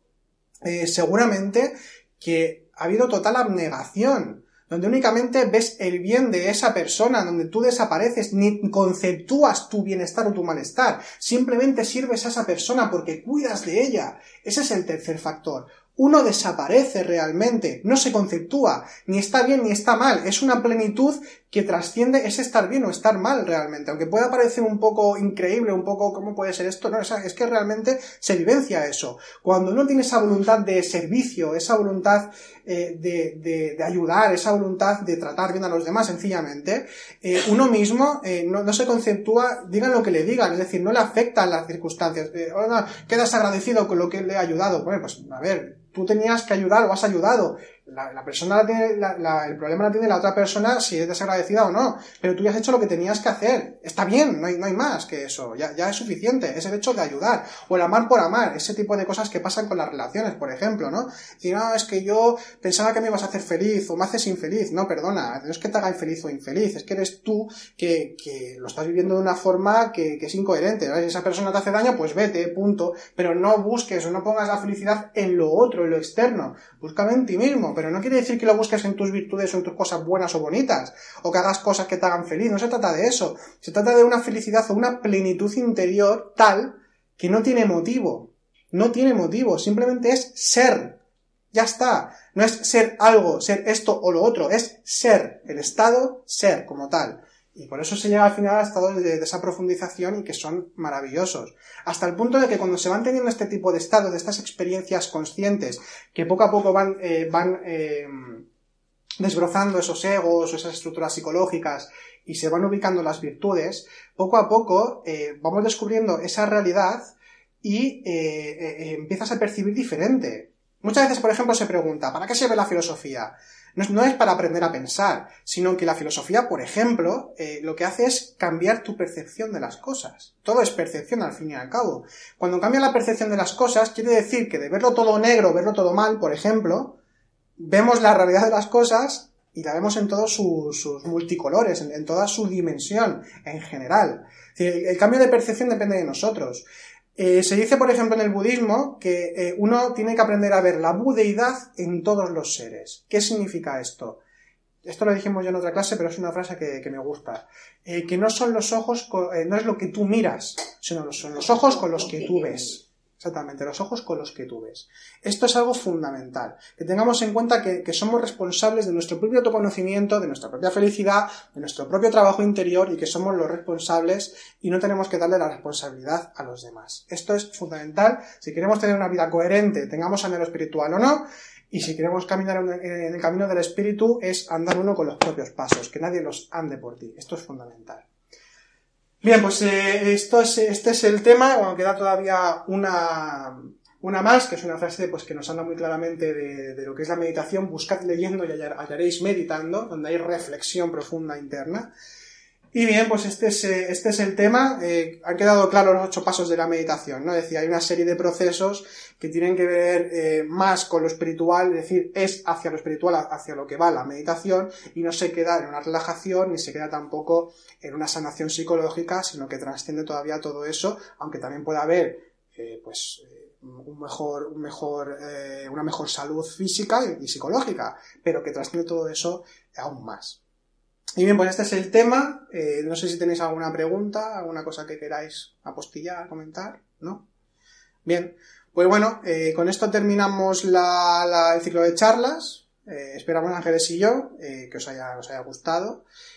eh, seguramente que ha habido total abnegación donde únicamente ves el bien de esa persona, donde tú desapareces, ni conceptúas tu bienestar o tu malestar, simplemente sirves a esa persona porque cuidas de ella. Ese es el tercer factor uno desaparece realmente, no se conceptúa, ni está bien ni está mal, es una plenitud que trasciende ese estar bien o estar mal realmente, aunque pueda parecer un poco increíble, un poco cómo puede ser esto, no, es que realmente se vivencia eso. Cuando uno tiene esa voluntad de servicio, esa voluntad eh, de, de, ayudar, esa voluntad de tratar bien a los demás sencillamente, eh, uno mismo eh, no, no, se conceptúa, digan lo que le digan, es decir, no le afectan las circunstancias, quedas agradecido con lo que le ha ayudado, bueno, pues a ver, tú tenías que ayudar o has ayudado. La, la persona tiene, la- el problema la tiene la otra persona si es desagradecida o no. Pero tú ya has hecho lo que tenías que hacer. Está bien, no hay, no hay más que eso. Ya, ya es suficiente. Es el hecho de ayudar. O el amar por amar. Ese tipo de cosas que pasan con las relaciones, por ejemplo, ¿no? Y no, es que yo pensaba que me ibas a hacer feliz o me haces infeliz. No, perdona. No es que te haga infeliz o infeliz. Es que eres tú que, que lo estás viviendo de una forma que, que es incoherente. ¿vale? Si esa persona te hace daño, pues vete, punto. Pero no busques o no pongas la felicidad en lo otro, en lo externo. Búscalo en ti mismo. Pero no quiere decir que lo busques en tus virtudes o en tus cosas buenas o bonitas. O que hagas cosas que te hagan feliz. No se trata de eso. Se trata de una felicidad o una plenitud interior tal que no tiene motivo. No tiene motivo. Simplemente es ser. Ya está. No es ser algo, ser esto o lo otro. Es ser. El estado, ser como tal. Y por eso se llega al final a estados de, de esa profundización y que son maravillosos. Hasta el punto de que cuando se van teniendo este tipo de estados, de estas experiencias conscientes, que poco a poco van, eh, van eh, desbrozando esos egos o esas estructuras psicológicas y se van ubicando las virtudes, poco a poco eh, vamos descubriendo esa realidad y eh, empiezas a percibir diferente. Muchas veces, por ejemplo, se pregunta, ¿para qué sirve la filosofía? No es, para aprender a pensar, sino que la filosofía, por ejemplo, eh, lo que hace es cambiar tu percepción de las cosas. Todo es percepción al fin y al cabo. Cuando cambia la percepción de las cosas, quiere decir que de verlo todo negro, verlo todo mal, por ejemplo, vemos la realidad de las cosas y la vemos en todos sus, multicolores, en, toda su dimensión, en general. El cambio de percepción depende de nosotros. Eh, se dice, por ejemplo, en el budismo que eh, uno tiene que aprender a ver la budeidad en todos los seres. ¿Qué significa esto? Esto lo dijimos ya en otra clase, pero es una frase que, que me gusta. Eh, que no son los ojos, no es lo que tú miras, sino son los ojos con los que tú ves. Exactamente, los ojos con los que tú ves. Esto es algo fundamental. Que tengamos en cuenta que, somos responsables de nuestro propio autoconocimiento, de nuestra propia felicidad, de nuestro propio trabajo interior y que somos los responsables y no tenemos que darle la responsabilidad a los demás. Esto es fundamental. Si queremos tener una vida coherente, tengamos anhelo espiritual o no, y si queremos caminar en el camino del espíritu, es andar uno con los propios pasos, que nadie los ande por ti. Esto es fundamental. Bien, pues eh, esto es, este es el tema. Bueno, queda todavía una, una más, que es una frase pues, que nos habla muy claramente de, de lo que es la meditación. Buscad leyendo y hallaréis meditando, donde hay reflexión profunda interna. Y bien, pues este es, este es el tema. Eh, han quedado claros los ocho pasos de la meditación, ¿no? Es decir, hay una serie de procesos que tienen que ver eh, más con lo espiritual, es decir, es hacia lo espiritual, hacia lo que va la meditación, y no se queda en una relajación, ni se queda tampoco en una sanación psicológica, sino que trasciende todavía todo eso, aunque también puede haber, eh, pues, un mejor, un mejor, eh, una mejor salud física y, y psicológica, pero que trasciende todo eso aún más. Y bien, pues este es el tema. Eh, no sé si tenéis alguna pregunta, alguna cosa que queráis apostillar, comentar, ¿no? Bien, pues bueno, eh, con esto terminamos la, el ciclo de charlas. Eh, esperamos Ángeles y yo que os haya, os haya gustado.